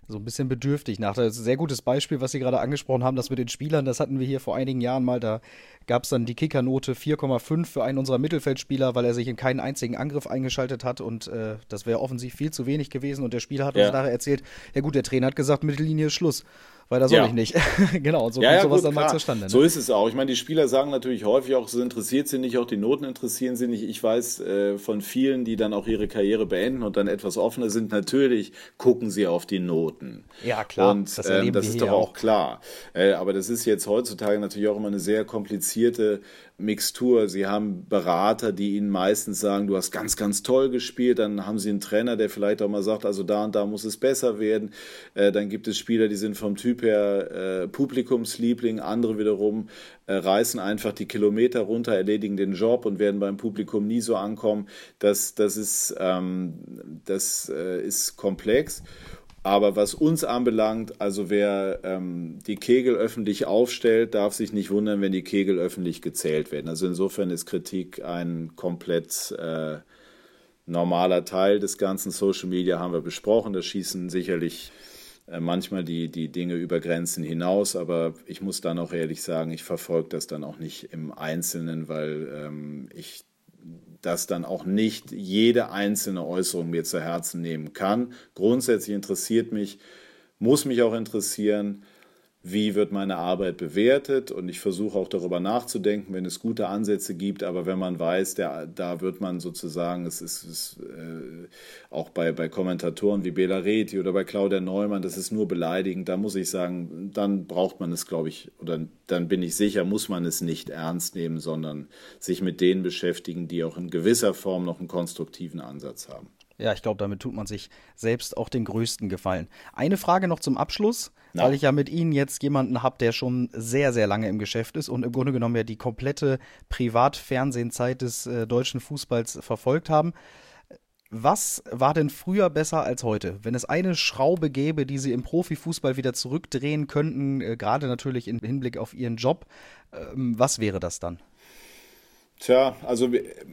S3: so ein bisschen bedürftig nach. Das ist ein sehr gutes Beispiel, was Sie gerade angesprochen haben, das mit den Spielern, das hatten wir hier vor einigen Jahren mal. Da gab es dann die Kickernote 4,5 für einen unserer Mittelfeldspieler, weil er sich in keinen einzigen Angriff eingeschaltet hat und äh, das wäre offensiv viel zu wenig gewesen. Und der Spieler hat ja. uns nachher erzählt, ja gut, der Trainer hat gesagt, Mittellinie ist Schluss weil da soll ja. ich nicht. genau, und so
S1: ja, kommt ja, sowas gut, dann klar. mal zustande. Ne? So ist es auch. Ich meine, die Spieler sagen natürlich häufig auch, so interessiert sie nicht, auch die Noten interessieren sie nicht. Ich weiß äh, von vielen, die dann auch ihre Karriere beenden und dann etwas offener sind, natürlich gucken sie auf die Noten.
S3: Ja, klar.
S1: Und das, äh, das ist doch auch, auch klar. Äh, aber das ist jetzt heutzutage natürlich auch immer eine sehr komplizierte Mixtur. Sie haben Berater, die ihnen meistens sagen, du hast ganz, ganz toll gespielt. Dann haben sie einen Trainer, der vielleicht auch mal sagt, also da und da muss es besser werden. Äh, dann gibt es Spieler, die sind vom Typ her äh, Publikumsliebling. Andere wiederum äh, reißen einfach die Kilometer runter, erledigen den Job und werden beim Publikum nie so ankommen. Das, das, ist, ähm, das äh, ist komplex. Aber was uns anbelangt, also wer ähm, die Kegel öffentlich aufstellt, darf sich nicht wundern, wenn die Kegel öffentlich gezählt werden. Also insofern ist Kritik ein komplett äh, normaler Teil des ganzen Social Media, haben wir besprochen. Da schießen sicherlich äh, manchmal die, die Dinge über Grenzen hinaus, aber ich muss dann auch ehrlich sagen, ich verfolge das dann auch nicht im Einzelnen, weil ähm, ich das dann auch nicht jede einzelne Äußerung mir zu Herzen nehmen kann. Grundsätzlich interessiert mich, muss mich auch interessieren, wie wird meine Arbeit bewertet? Und ich versuche auch darüber nachzudenken, wenn es gute Ansätze gibt, aber wenn man weiß, der, da wird man sozusagen, es ist, ist äh, auch bei, bei Kommentatoren wie Bela Reti oder bei Claudia Neumann, das ist nur beleidigend, da muss ich sagen, dann braucht man es, glaube ich, oder dann bin ich sicher, muss man es nicht ernst nehmen, sondern sich mit denen beschäftigen, die auch in gewisser Form noch einen konstruktiven Ansatz haben.
S3: Ja, ich glaube, damit tut man sich selbst auch den größten Gefallen. Eine Frage noch zum Abschluss, Na. weil ich ja mit Ihnen jetzt jemanden habe, der schon sehr, sehr lange im Geschäft ist und im Grunde genommen ja die komplette Privatfernsehenzeit des äh, deutschen Fußballs verfolgt haben. Was war denn früher besser als heute? Wenn es eine Schraube gäbe, die Sie im Profifußball wieder zurückdrehen könnten, äh, gerade natürlich im Hinblick auf Ihren Job, äh, was wäre das dann?
S1: Tja, also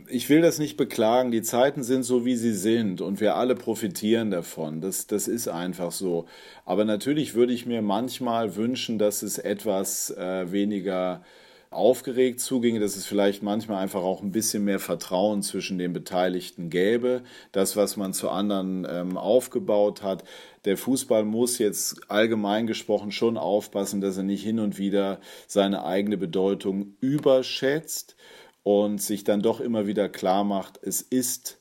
S1: ich will das nicht beklagen. Die Zeiten sind so, wie sie sind und wir alle profitieren davon. Das, das ist einfach so. Aber natürlich würde ich mir manchmal wünschen, dass es etwas äh, weniger aufgeregt zuginge, dass es vielleicht manchmal einfach auch ein bisschen mehr Vertrauen zwischen den Beteiligten gäbe. Das, was man zu anderen ähm, aufgebaut hat. Der Fußball muss jetzt allgemein gesprochen schon aufpassen, dass er nicht hin und wieder seine eigene Bedeutung überschätzt und sich dann doch immer wieder klar macht, es ist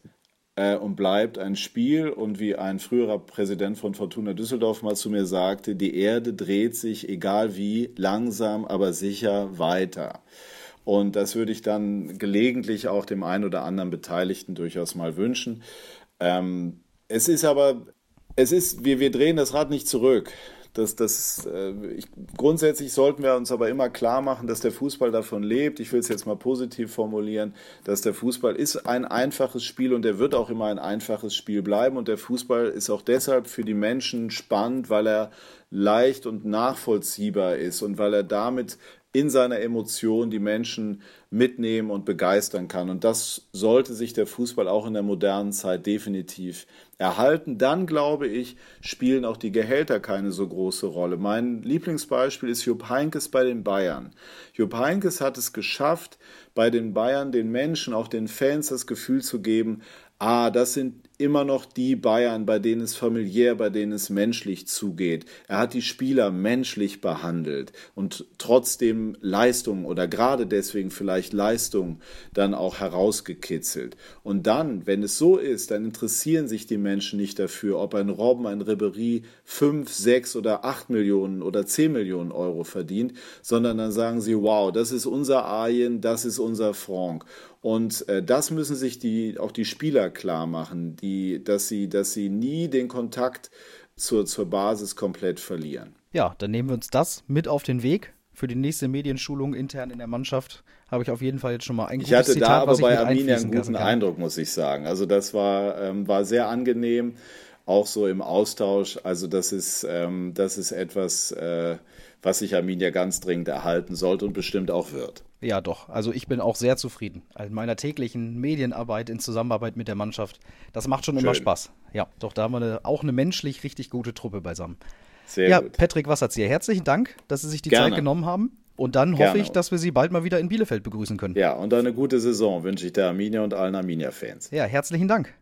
S1: äh, und bleibt ein Spiel und wie ein früherer Präsident von Fortuna Düsseldorf mal zu mir sagte, die Erde dreht sich, egal wie, langsam, aber sicher weiter. Und das würde ich dann gelegentlich auch dem einen oder anderen Beteiligten durchaus mal wünschen. Ähm, es ist aber, es ist, wir, wir drehen das Rad nicht zurück. Das, das, äh, ich, grundsätzlich sollten wir uns aber immer klar machen, dass der Fußball davon lebt. Ich will es jetzt mal positiv formulieren, dass der Fußball ist ein einfaches Spiel und der wird auch immer ein einfaches Spiel bleiben. Und der Fußball ist auch deshalb für die Menschen spannend, weil er leicht und nachvollziehbar ist und weil er damit in seiner Emotion die Menschen mitnehmen und begeistern kann. Und das sollte sich der Fußball auch in der modernen Zeit definitiv erhalten. Dann, glaube ich, spielen auch die Gehälter keine so große Rolle. Mein Lieblingsbeispiel ist Jupp Heinkes bei den Bayern. Jupp Heinkes hat es geschafft, bei den Bayern den Menschen, auch den Fans das Gefühl zu geben, ah, das sind immer noch die Bayern, bei denen es familiär, bei denen es menschlich zugeht. Er hat die Spieler menschlich behandelt und trotzdem Leistung oder gerade deswegen vielleicht Leistung dann auch herausgekitzelt. Und dann, wenn es so ist, dann interessieren sich die Menschen nicht dafür, ob ein Robben, ein Ribery fünf, sechs oder acht Millionen oder zehn Millionen Euro verdient, sondern dann sagen sie, wow, das ist unser Arjen, das ist unser Franck. Und äh, das müssen sich die, auch die Spieler klar machen, die, dass, sie, dass sie nie den Kontakt zur, zur Basis komplett verlieren.
S3: Ja, dann nehmen wir uns das mit auf den Weg. Für die nächste Medienschulung intern in der Mannschaft habe ich auf jeden Fall jetzt schon mal ein
S1: gutes Ich hatte Zitat, da aber bei Arminia einen guten Eindruck, muss ich sagen. Also das war, ähm, war sehr angenehm, auch so im Austausch. Also das ist, ähm, das ist etwas, äh, was sich Arminia ganz dringend erhalten sollte und bestimmt auch wird.
S3: Ja, doch. Also ich bin auch sehr zufrieden. In meiner täglichen Medienarbeit in Zusammenarbeit mit der Mannschaft. Das macht schon Schön. immer Spaß. Ja, doch, da haben wir eine, auch eine menschlich richtig gute Truppe beisammen. Sehr ja, gut. Patrick Wasserzieher, herzlichen Dank, dass Sie sich die Gerne. Zeit genommen haben. Und dann Gerne. hoffe ich, dass wir Sie bald mal wieder in Bielefeld begrüßen können.
S1: Ja, und eine gute Saison wünsche ich der Arminia und allen Arminia-Fans.
S3: Ja, herzlichen Dank.